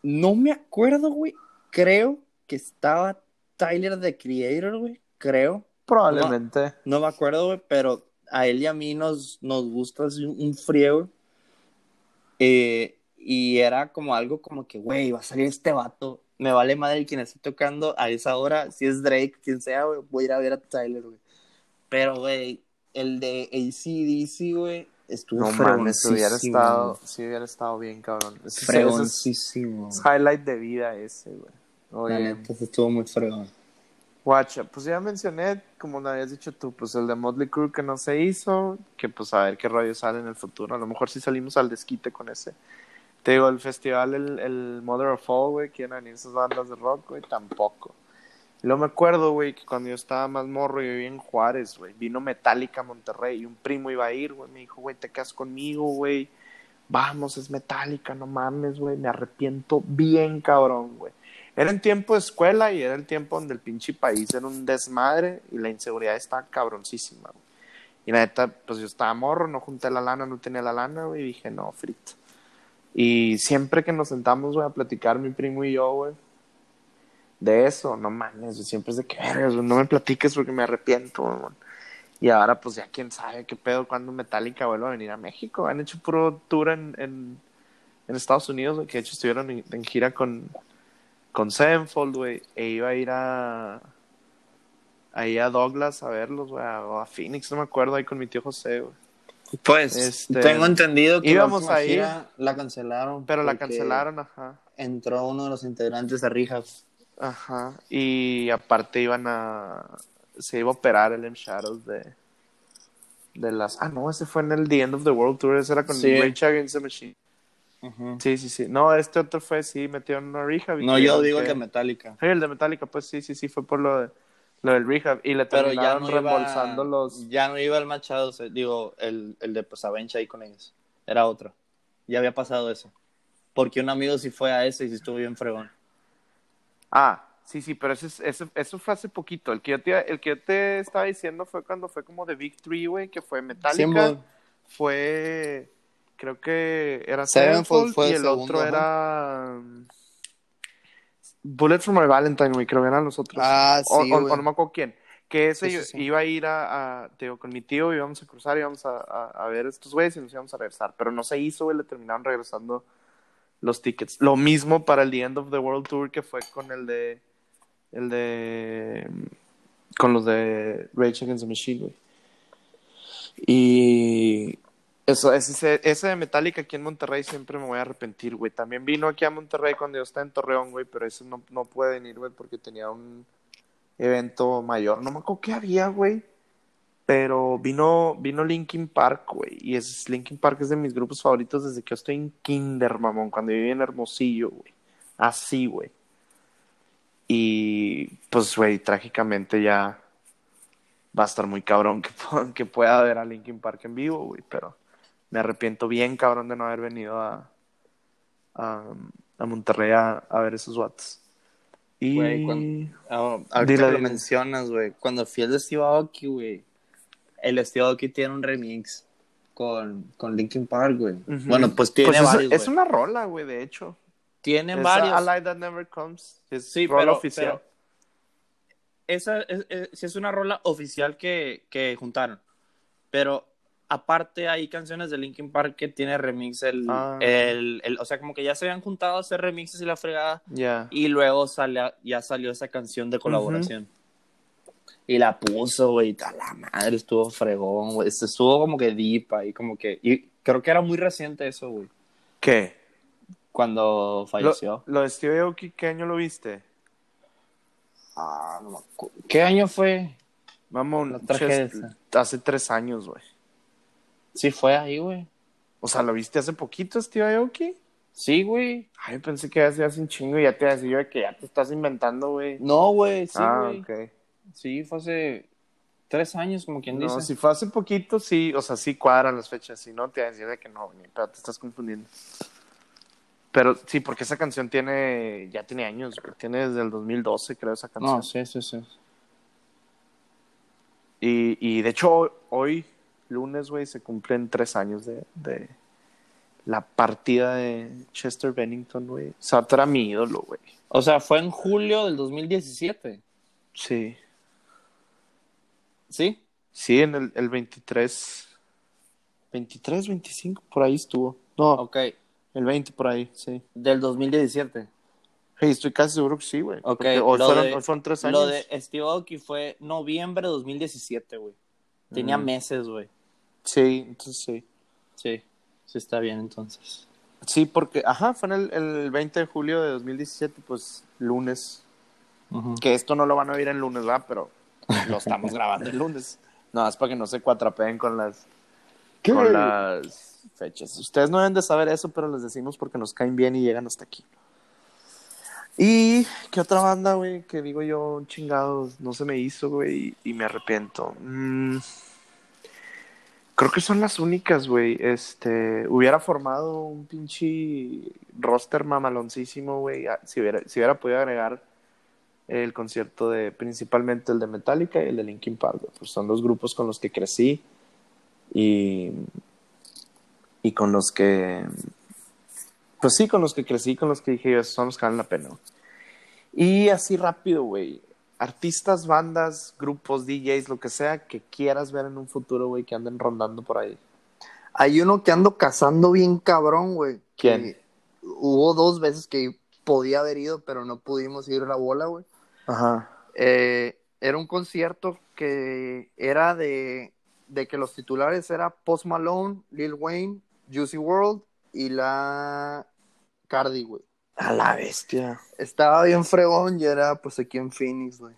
No me acuerdo, güey. Creo que estaba Tyler the Creator, güey. Creo. Probablemente. No me acuerdo, güey, pero a él y a mí nos, nos gusta así un, frío. Eh, y era como algo como que, güey, va a salir este vato. Me vale madre quien esté tocando a esa hora. Si es Drake, quien sea, güey, voy a ir a ver a Tyler, güey. Pero, güey, el de ACDC, güey, estuvo No mames, hubiera fregoncísimo, estado, sí hubiera estado bien, cabrón. Es- Fregoncísimo. es highlight de vida ese, güey. La Oye, neta, estuvo muy fregón. guacha, pues ya mencioné, como lo habías dicho tú, pues el de Motley Crue que no se hizo, que pues a ver qué rollo sale en el futuro. A lo mejor sí salimos al desquite con ese. Te digo, el festival, el, el Mother of All, güey, quieren venir esas bandas de rock, güey, tampoco. Y me acuerdo, güey, que cuando yo estaba más morro, yo vivía en Juárez, güey, vino Metallica a Monterrey y un primo iba a ir, güey, me dijo, güey, te quedas conmigo, güey, vamos, es Metallica, no mames, güey, me arrepiento bien cabrón, güey. Era en tiempo de escuela y era el tiempo donde el pinche país era un desmadre y la inseguridad estaba cabroncísima, güey. Y la neta, pues yo estaba morro, no junté la lana, no tenía la lana, güey, y dije, no, frito. Y siempre que nos sentamos, güey, a platicar mi primo y yo, güey, de eso, no mames, siempre es de que, no me platiques porque me arrepiento, güey. Y ahora, pues ya quién sabe qué pedo cuando Metallica vuelva a venir a México. Han hecho puro tour en, en, Estados Unidos, que de hecho estuvieron en, gira con, con Sevenfold, güey, e iba a ir a ahí a Douglas a verlos, güey, o a Phoenix, no me acuerdo, ahí con mi tío José, güey. Pues, Este, tengo entendido que íbamos la a ir, la cancelaron. Pero la cancelaron, ajá. Entró uno de los integrantes a Rehab. Ajá. Y aparte iban a. Se iba a operar el M Shadows de. De las. Ah, no, ese fue en el The End of the World Tour. Ese era con Sí. Rage Against the Machine. Sí, sí, sí. No, este otro fue, sí, metieron una rehab. y No, yo digo que- el de Metallica. Sí, el de Metallica, pues sí, sí, sí, fue por lo, de, lo del rehab. Y le Pero ya terminaron no iba, reembolsando los. ya no iba el Machado, digo, el, el de pues Avencha ahí con ellos. Era otro. Ya había pasado eso. Porque un amigo sí fue a ese y sí estuvo bien fregón. Ah, sí, sí, pero ese, es- ese, eso fue hace poquito. El que, yo te, el que yo te estaba diciendo fue cuando fue como de Big Three, güey, que fue Metallica. Fue creo que era Sevenfold Sevenfold fue y el segundo, otro era Bullet for My Valentine, güey, creo que eran los otros. Ah, sí, o- o no me acuerdo quién. Que ese Sí, yo- sí, sí. iba a ir a, a- te digo, con mi tío, íbamos a cruzar, íbamos a, a, a ver estos güeyes y nos íbamos a regresar. Pero no se hizo, güey, le terminaron regresando los tickets. Lo mismo para el The End of the World Tour que fue con el de, el de, con los de Rage Against the Machine, güey. Y eso, ese, de Metallica aquí en Monterrey siempre me voy a arrepentir, güey. También vino aquí a Monterrey cuando yo estaba en Torreón, güey, pero ese no, no puede venir, güey, porque tenía un evento mayor. No me acuerdo qué había, güey. Pero vino, vino Linkin Park, güey. Y es, Linkin Park es de mis grupos favoritos desde que yo estoy en Kinder, mamón. Cuando viví en Hermosillo, güey. Así, güey. Y pues, güey, trágicamente ya va a estar muy cabrón que, (laughs) que pueda ver a Linkin Park en vivo, güey. Pero me arrepiento bien, cabrón, de no haber venido a, a, a Monterrey a, a ver esos watts. Y... Güey, cuando- Ah, ahorita Dile, que lo dile. mencionas, güey. Cuando fui al Steve Aoki, güey. El Steve Aoki tiene un remix con, con Linkin Park, güey. Ujú. Bueno, pues tiene Pues es- varios, es, güey. una rola, güey, de hecho. Tienen Es varios. A Light That Never Comes. Es Sí, rola pero, oficial. pero esa es, es- sí es una rola oficial que, que juntaron. Pero aparte hay canciones de Linkin Park que tiene remix el, Ah. el, el- o sea, como que ya se habían juntado a hacer remixes y la fregada y luego sale, ya salió esa canción de colaboración. Y la puso, güey, a la madre, estuvo fregón, güey. Este, Estuvo como que deep ahí, como que. Y creo que era muy reciente eso, güey. ¿Qué? Cuando Lo, falleció. lo de Steve Aoki, ¿qué año lo viste? Ah, no me acu- ¿Qué año fue? Esa. hace tres años, güey. Sí, fue ahí, güey. O sea, ¿lo viste hace poquito, Steve Aoki? Sí, güey. Ay, pensé que hace hace un chingo y ya te decía que ya te estás inventando, güey. No, güey, sí, ah, güey. ok. Sí, fue hace tres años, como quien No, dice. si fue hace poquito, sí, o sea, sí cuadran las fechas, si no, te voy a decir de que no, ni, pero te estás confundiendo. Pero sí, porque esa canción tiene, ya tiene años, güey, tiene desde el 2012, creo, esa canción. No, sí, sí, sí. Y, y de hecho, hoy, lunes, güey, se cumplen tres años de, de la partida de Chester Bennington, güey. O era mi ídolo, güey. O sea, fue en julio del 2017. Sí. ¿Sí? Sí, en el, el 23, 23, 25, por ahí estuvo. No, Ok. El 20 por ahí, sí. Del 2017. Hey, estoy casi seguro que sí, güey. Ok, Porque Hoy lo fueron, de- hoy fueron tres años. Lo de Steve Aoki fue noviembre de 2017, güey. Tenía Mm. meses, güey. Sí, entonces sí. Sí, sí está bien entonces. Sí, porque, ajá, fue en el, el 20 de julio de 2017, pues lunes. Que esto no lo van a oír en lunes, va, pero lo estamos (laughs) grabando el lunes. No, es para que no se cuatrapeen con las, ¿Qué? con las fechas. Ustedes no deben de saber eso, pero les decimos porque nos caen bien y llegan hasta aquí. ¿Y qué otra banda, güey? Que digo yo, chingados, no se me hizo, güey, y me arrepiento. Mm, creo que son las únicas, güey. Este, hubiera formado un pinche roster mamaloncísimo, güey, si hubiera, si hubiera podido agregar el concierto de, principalmente el de Metallica y el de Linkin Park, güey. Pues son los grupos con los que crecí y, y con los que, pues sí, con los que crecí, con los que dije, esos son los que valen la pena. Y así rápido, güey. Artistas, bandas, grupos, DJs, lo que sea que quieras ver en un futuro, güey, que anden rondando por ahí. Hay uno que ando cazando bien cabrón, güey. ¿Quién? Que Hubo dos veces que podía haber ido, pero no pudimos ir a la bola, güey. Ajá. Eh, era un concierto que era de, de que los titulares era Post Malone, Lil Wayne, Juicy World y la Cardi, güey. A la bestia. Estaba bien fregón y era pues aquí en Phoenix, güey.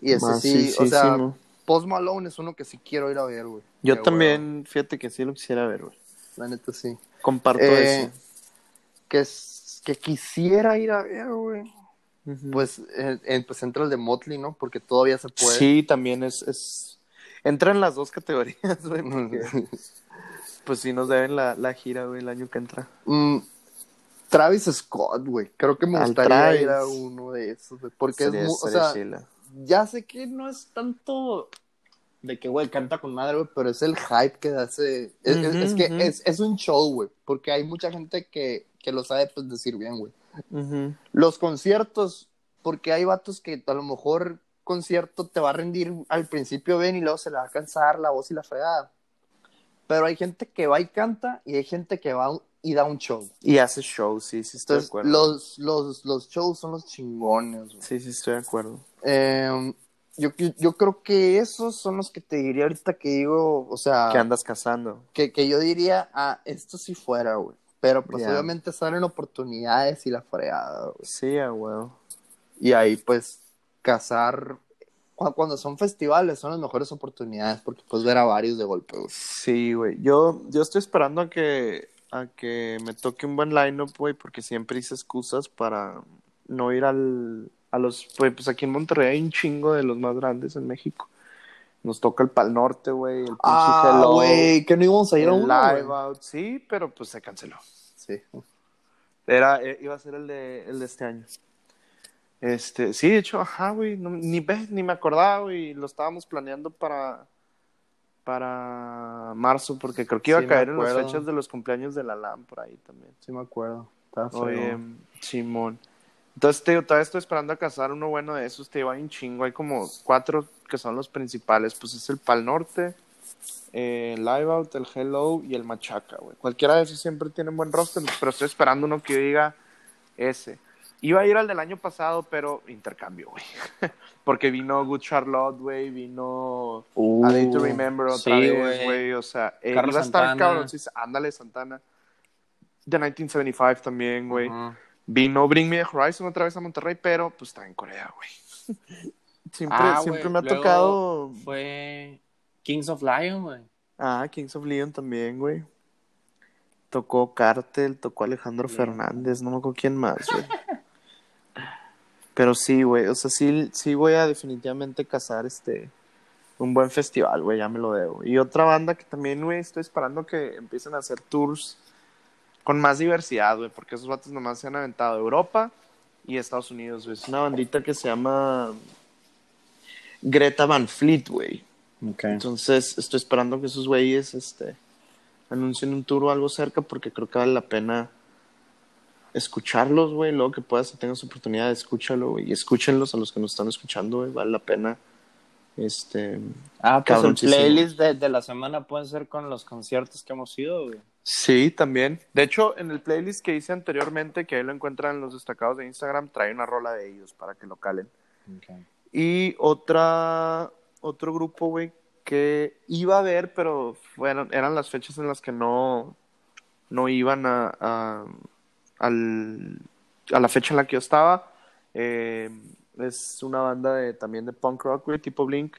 Y ese sí, o sea, Maciísimo. Post Malone es uno que sí quiero ir a ver, güey. Yo Qué también, fíjate que sí lo quisiera ver, güey. La neta sí. Comparto Eh, eso. Que, es- que quisiera ir a ver, güey. Pues, eh, eh, pues entra el de Motley, ¿no? Porque todavía se puede. Sí, también es, es... Entra en las dos categorías, (laughs) güey, porque (laughs) pues sí nos deben la, la gira, güey, el año que entra. Mm, Travis Scott, güey. Creo que me Al gustaría Travis. ir a uno de esos, güey. Porque Sería- es muy, o sea, chila. ya sé que no es tanto de que, güey, canta con madre, güey, pero es el hype que hace. Es, es- que es, es un show, güey. Porque hay mucha gente que, que lo sabe, pues, decir bien, güey. Los conciertos, porque hay vatos que a lo mejor concierto te va a rendir al principio bien y luego se le va a cansar la voz y la fregada. Pero hay gente que va y canta y hay gente que va y da un show. Y hace show, sí, sí estoy de acuerdo. los, los, los shows son los chingones. güey. Sí, sí estoy de acuerdo. Eh, yo, yo creo que esos son los que te diría ahorita que digo, o sea, Que andas cazando. que, que yo diría, ah, esto sí fuera, güey. Pero pues Ya. obviamente salen oportunidades y la fregada, güey. Sí, huevo. Y ahí pues cazar, cu- cuando son festivales son las mejores oportunidades porque puedes ver a varios de golpe, güey. Sí, güey. Yo, yo estoy esperando a que, a que me toque un buen line-up, güey, porque siempre hice excusas para no ir al, a los, pues, pues aquí en Monterrey hay un chingo de los más grandes en México. Nos toca el Pal Norte, güey, el pinche Ah, güey, que no íbamos a ir a uno, Live. Out, sí, pero pues se canceló. Sí. Era, eh, iba a ser el de, el de este año. Este, sí, de hecho, ajá, güey, no- ni, ni me acordaba, güey, lo estábamos planeando para, para marzo, porque creo que iba Sí, a caer en las fechas de los cumpleaños de la LAM por ahí también. Sí me acuerdo. Feo. Oye, Simón. Entonces, te digo, todavía estoy esperando a cazar uno bueno de esos, te digo, hay un chingo, hay como cuatro que son los principales, pues es el Pal Norte, el Live Out, el Hello y el Machaca, güey. Cualquiera de esos siempre tienen buen roster, pero estoy esperando uno que diga ese. Iba a ir al del año pasado, pero intercambio, güey. (laughs) Porque vino Good Charlotte, güey, vino Uh, A Day to Remember otra sí, vez, güey. O sea, eh, Carlos iba a estar cabrón. Sí, ándale, Santana. The 1975 también, güey. Vino Bring Me the Horizon otra vez a Monterrey, pero pues está en Corea, güey. (laughs) Siempre, Ah, siempre me ha luego tocado. Fue Kings of Lion, güey. Ah, Kings of Leon también, güey. Tocó Cartel, tocó Alejandro. Fernández, no me acuerdo quién más, güey. (laughs) Pero sí, güey, o sea, sí, sí voy a definitivamente cazar este un buen festival, güey, ya me lo debo. Y otra banda que también, güey, estoy esperando que empiecen a hacer tours con más diversidad, güey, porque esos vatos nomás se han aventado Europa y Estados Unidos, güey. Es una bandita que se llama Greta Van Fleet, güey. Entonces, estoy esperando que esos güeyes este, anuncien un tour o algo cerca porque creo que vale la pena escucharlos, güey. Luego que puedas, si tengas oportunidad, escúchalo, güey. Y escúchenlos a los que nos están escuchando, güey. Vale la pena. Este, Ah, pues el playlist de, de la semana puede ser con los conciertos que hemos ido, güey. Sí, también. De hecho, en el playlist que hice anteriormente, que ahí lo encuentran en los destacados de Instagram, trae una rola de ellos para que lo calen. Y otra, otro grupo, güey, que iba a ver, pero fueron, eran las fechas en las que no, no iban a, a, al- a la fecha en la que yo estaba. Eh, es una banda de, también de punk rock, güey, tipo Blink,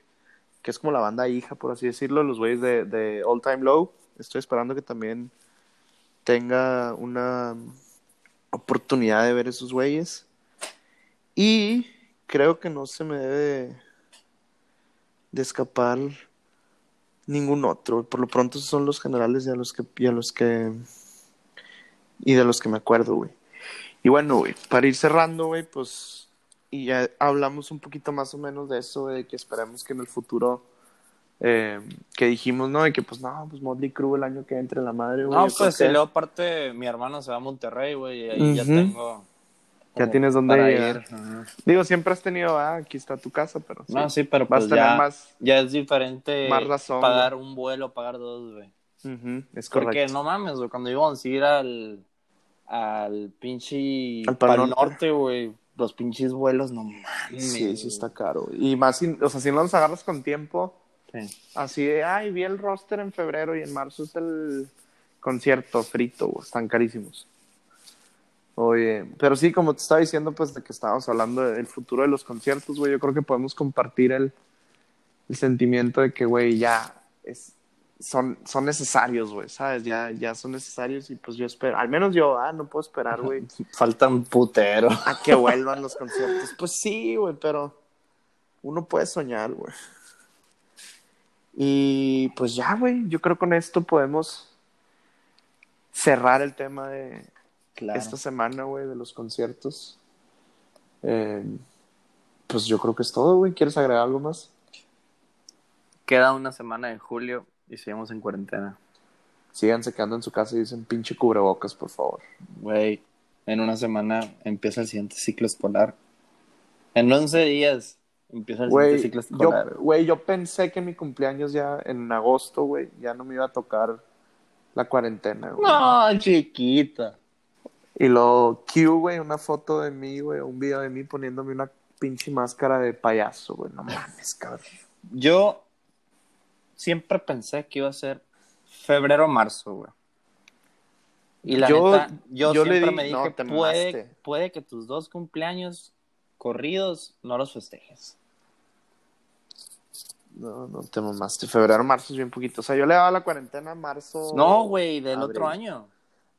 que es como la banda hija, por así decirlo, los güeyes de, de All Time Low. Estoy esperando que también tenga una oportunidad de ver esos güeyes. Y creo que no se me debe de escapar ningún otro. Por lo pronto son los generales y los que, y a los que y de los que me acuerdo, güey. Y bueno, güey, para ir cerrando, güey, pues y ya hablamos un poquito más o menos de eso, de que esperemos que en el futuro eh, que dijimos, ¿no? De que pues no, pues Motley Crue el año que entre la madre, güey. No, pues y luego aparte mi hermano se va a Monterrey, güey, y ahí ya tengo. Ya tienes dónde ir. Digo, siempre has tenido, ah, aquí está tu casa, pero sí, No, sí, pero vas pues a tener ya, más. ya es diferente más razón, pagar un vuelo, pagar dos, güey. Es Porque correcto. no mames, güey, cuando íbamos a ir al, al pinche Al Norte. Norte, güey, los pinches vuelos, no mames. Sí, sí está caro. Y más, si, o sea, si no los agarras con tiempo, Sí. así de, ay, vi el roster en febrero y en marzo es el concierto frito, güey, están carísimos. Oye, pero sí, como te estaba diciendo, pues de que estábamos hablando del futuro de los conciertos, güey, yo creo que podemos compartir el, el sentimiento de que, güey, ya es, son, son necesarios, güey, ¿sabes? Ya, ya son necesarios y pues yo espero, al menos yo, ah, no puedo esperar, güey, (laughs) Falta un putero. a que vuelvan los conciertos. Pues sí, güey, pero uno puede soñar, güey. Y pues ya, güey, yo creo que con esto podemos cerrar el tema de Claro. esta semana, güey, de los conciertos. Eh, pues yo creo que es todo, güey. ¿Quieres agregar algo más? Queda una semana de julio y seguimos en cuarentena. Síganse quedando en su casa y dicen pinche cubrebocas, por favor. Güey, en una semana empieza el siguiente ciclo escolar. En 11 días empieza el siguiente ciclo escolar. güey, yo pensé que mi cumpleaños ya en agosto, güey, ya no me iba a tocar la cuarentena, güey. No, chiquita. Y luego Q, güey, una foto de mí, güey, un video de mí poniéndome una pinche máscara de payaso, güey. No mames, cabrón. Yo siempre pensé que iba a ser febrero o marzo, güey. Y la Yo- neta, yo, yo le siempre di- me dije, no, puede, que tus dos cumpleaños corridos no los festejes. No, no te mamaste. Febrero, marzo es bien poquito. O sea, yo le daba la cuarentena en marzo. No, güey, del abril. otro año.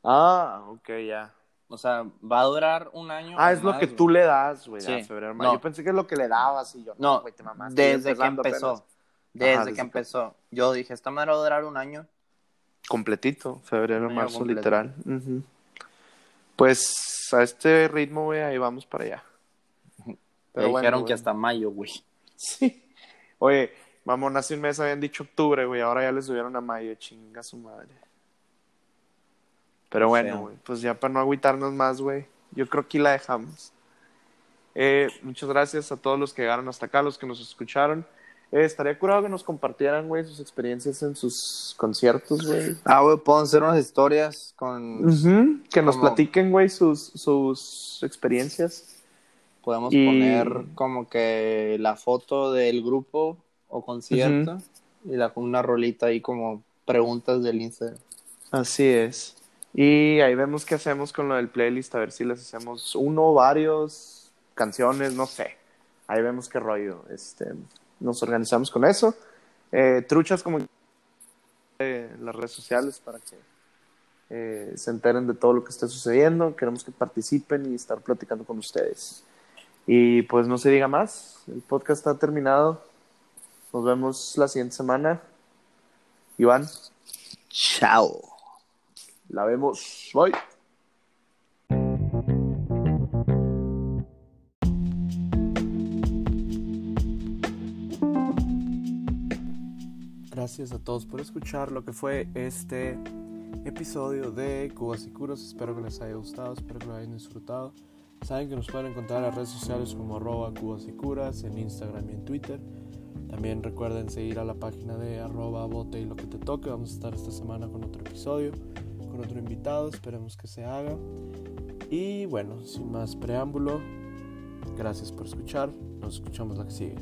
Ah, ok, ya. O sea, va a durar un año. Ah, o es lo que güey. tú le das, güey, Sí. a febrero, marzo. No. Yo pensé que es lo que le dabas y yo. No, güey, te mamaste. desde que empezó. apenas. Desde Ajá, desde que- empezó. Yo dije, esta madre va a durar un año. Completito, febrero, año marzo, completo. literal. Ujú. Pues a este ritmo, güey, ahí vamos para allá. Pero bueno, dijeron güey. que hasta mayo, güey. Sí. Oye, mamón, hace un mes habían dicho octubre, güey. Ahora ya le subieron a mayo. Chinga su madre. Pero bueno, Feo. güey. Pues ya para no agüitarnos más, güey. Yo creo que la dejamos. Eh, muchas gracias a todos los que llegaron hasta acá, los que nos escucharon. Eh, estaría curado que nos compartieran, güey, sus experiencias en sus conciertos, güey. Ah, güey, puedo hacer unas historias con... Ujú, Que nos platiquen, güey, sus, sus experiencias. Podemos Y- poner como que la foto del grupo o concierto y la, una rolita ahí como preguntas del Instagram. Así es. Y ahí vemos qué hacemos con lo del playlist, a ver si les hacemos uno, varios, canciones, no sé. Ahí vemos qué rollo. Este, nos organizamos con eso. Eh, truchas como eh, las redes sociales para que eh, se enteren de todo lo que esté sucediendo. Queremos que participen y estar platicando con ustedes. Y pues no se diga más. El podcast está terminado. Nos vemos la siguiente semana. Iván. Chao. La vemos. Bye. Gracias a todos por escuchar lo que fue este episodio de Cubas y Curas. Espero que les haya gustado, espero que lo hayan disfrutado. Saben que nos pueden encontrar en redes sociales como arroba Cubas y Curas, en Instagram y en Twitter. También recuerden seguir a la página de arroba bote y lo que te toque. Vamos a estar esta semana con otro episodio. con otro invitado, esperemos que se haga. Y bueno, sin más preámbulo, gracias por escuchar, nos escuchamos la que sigue.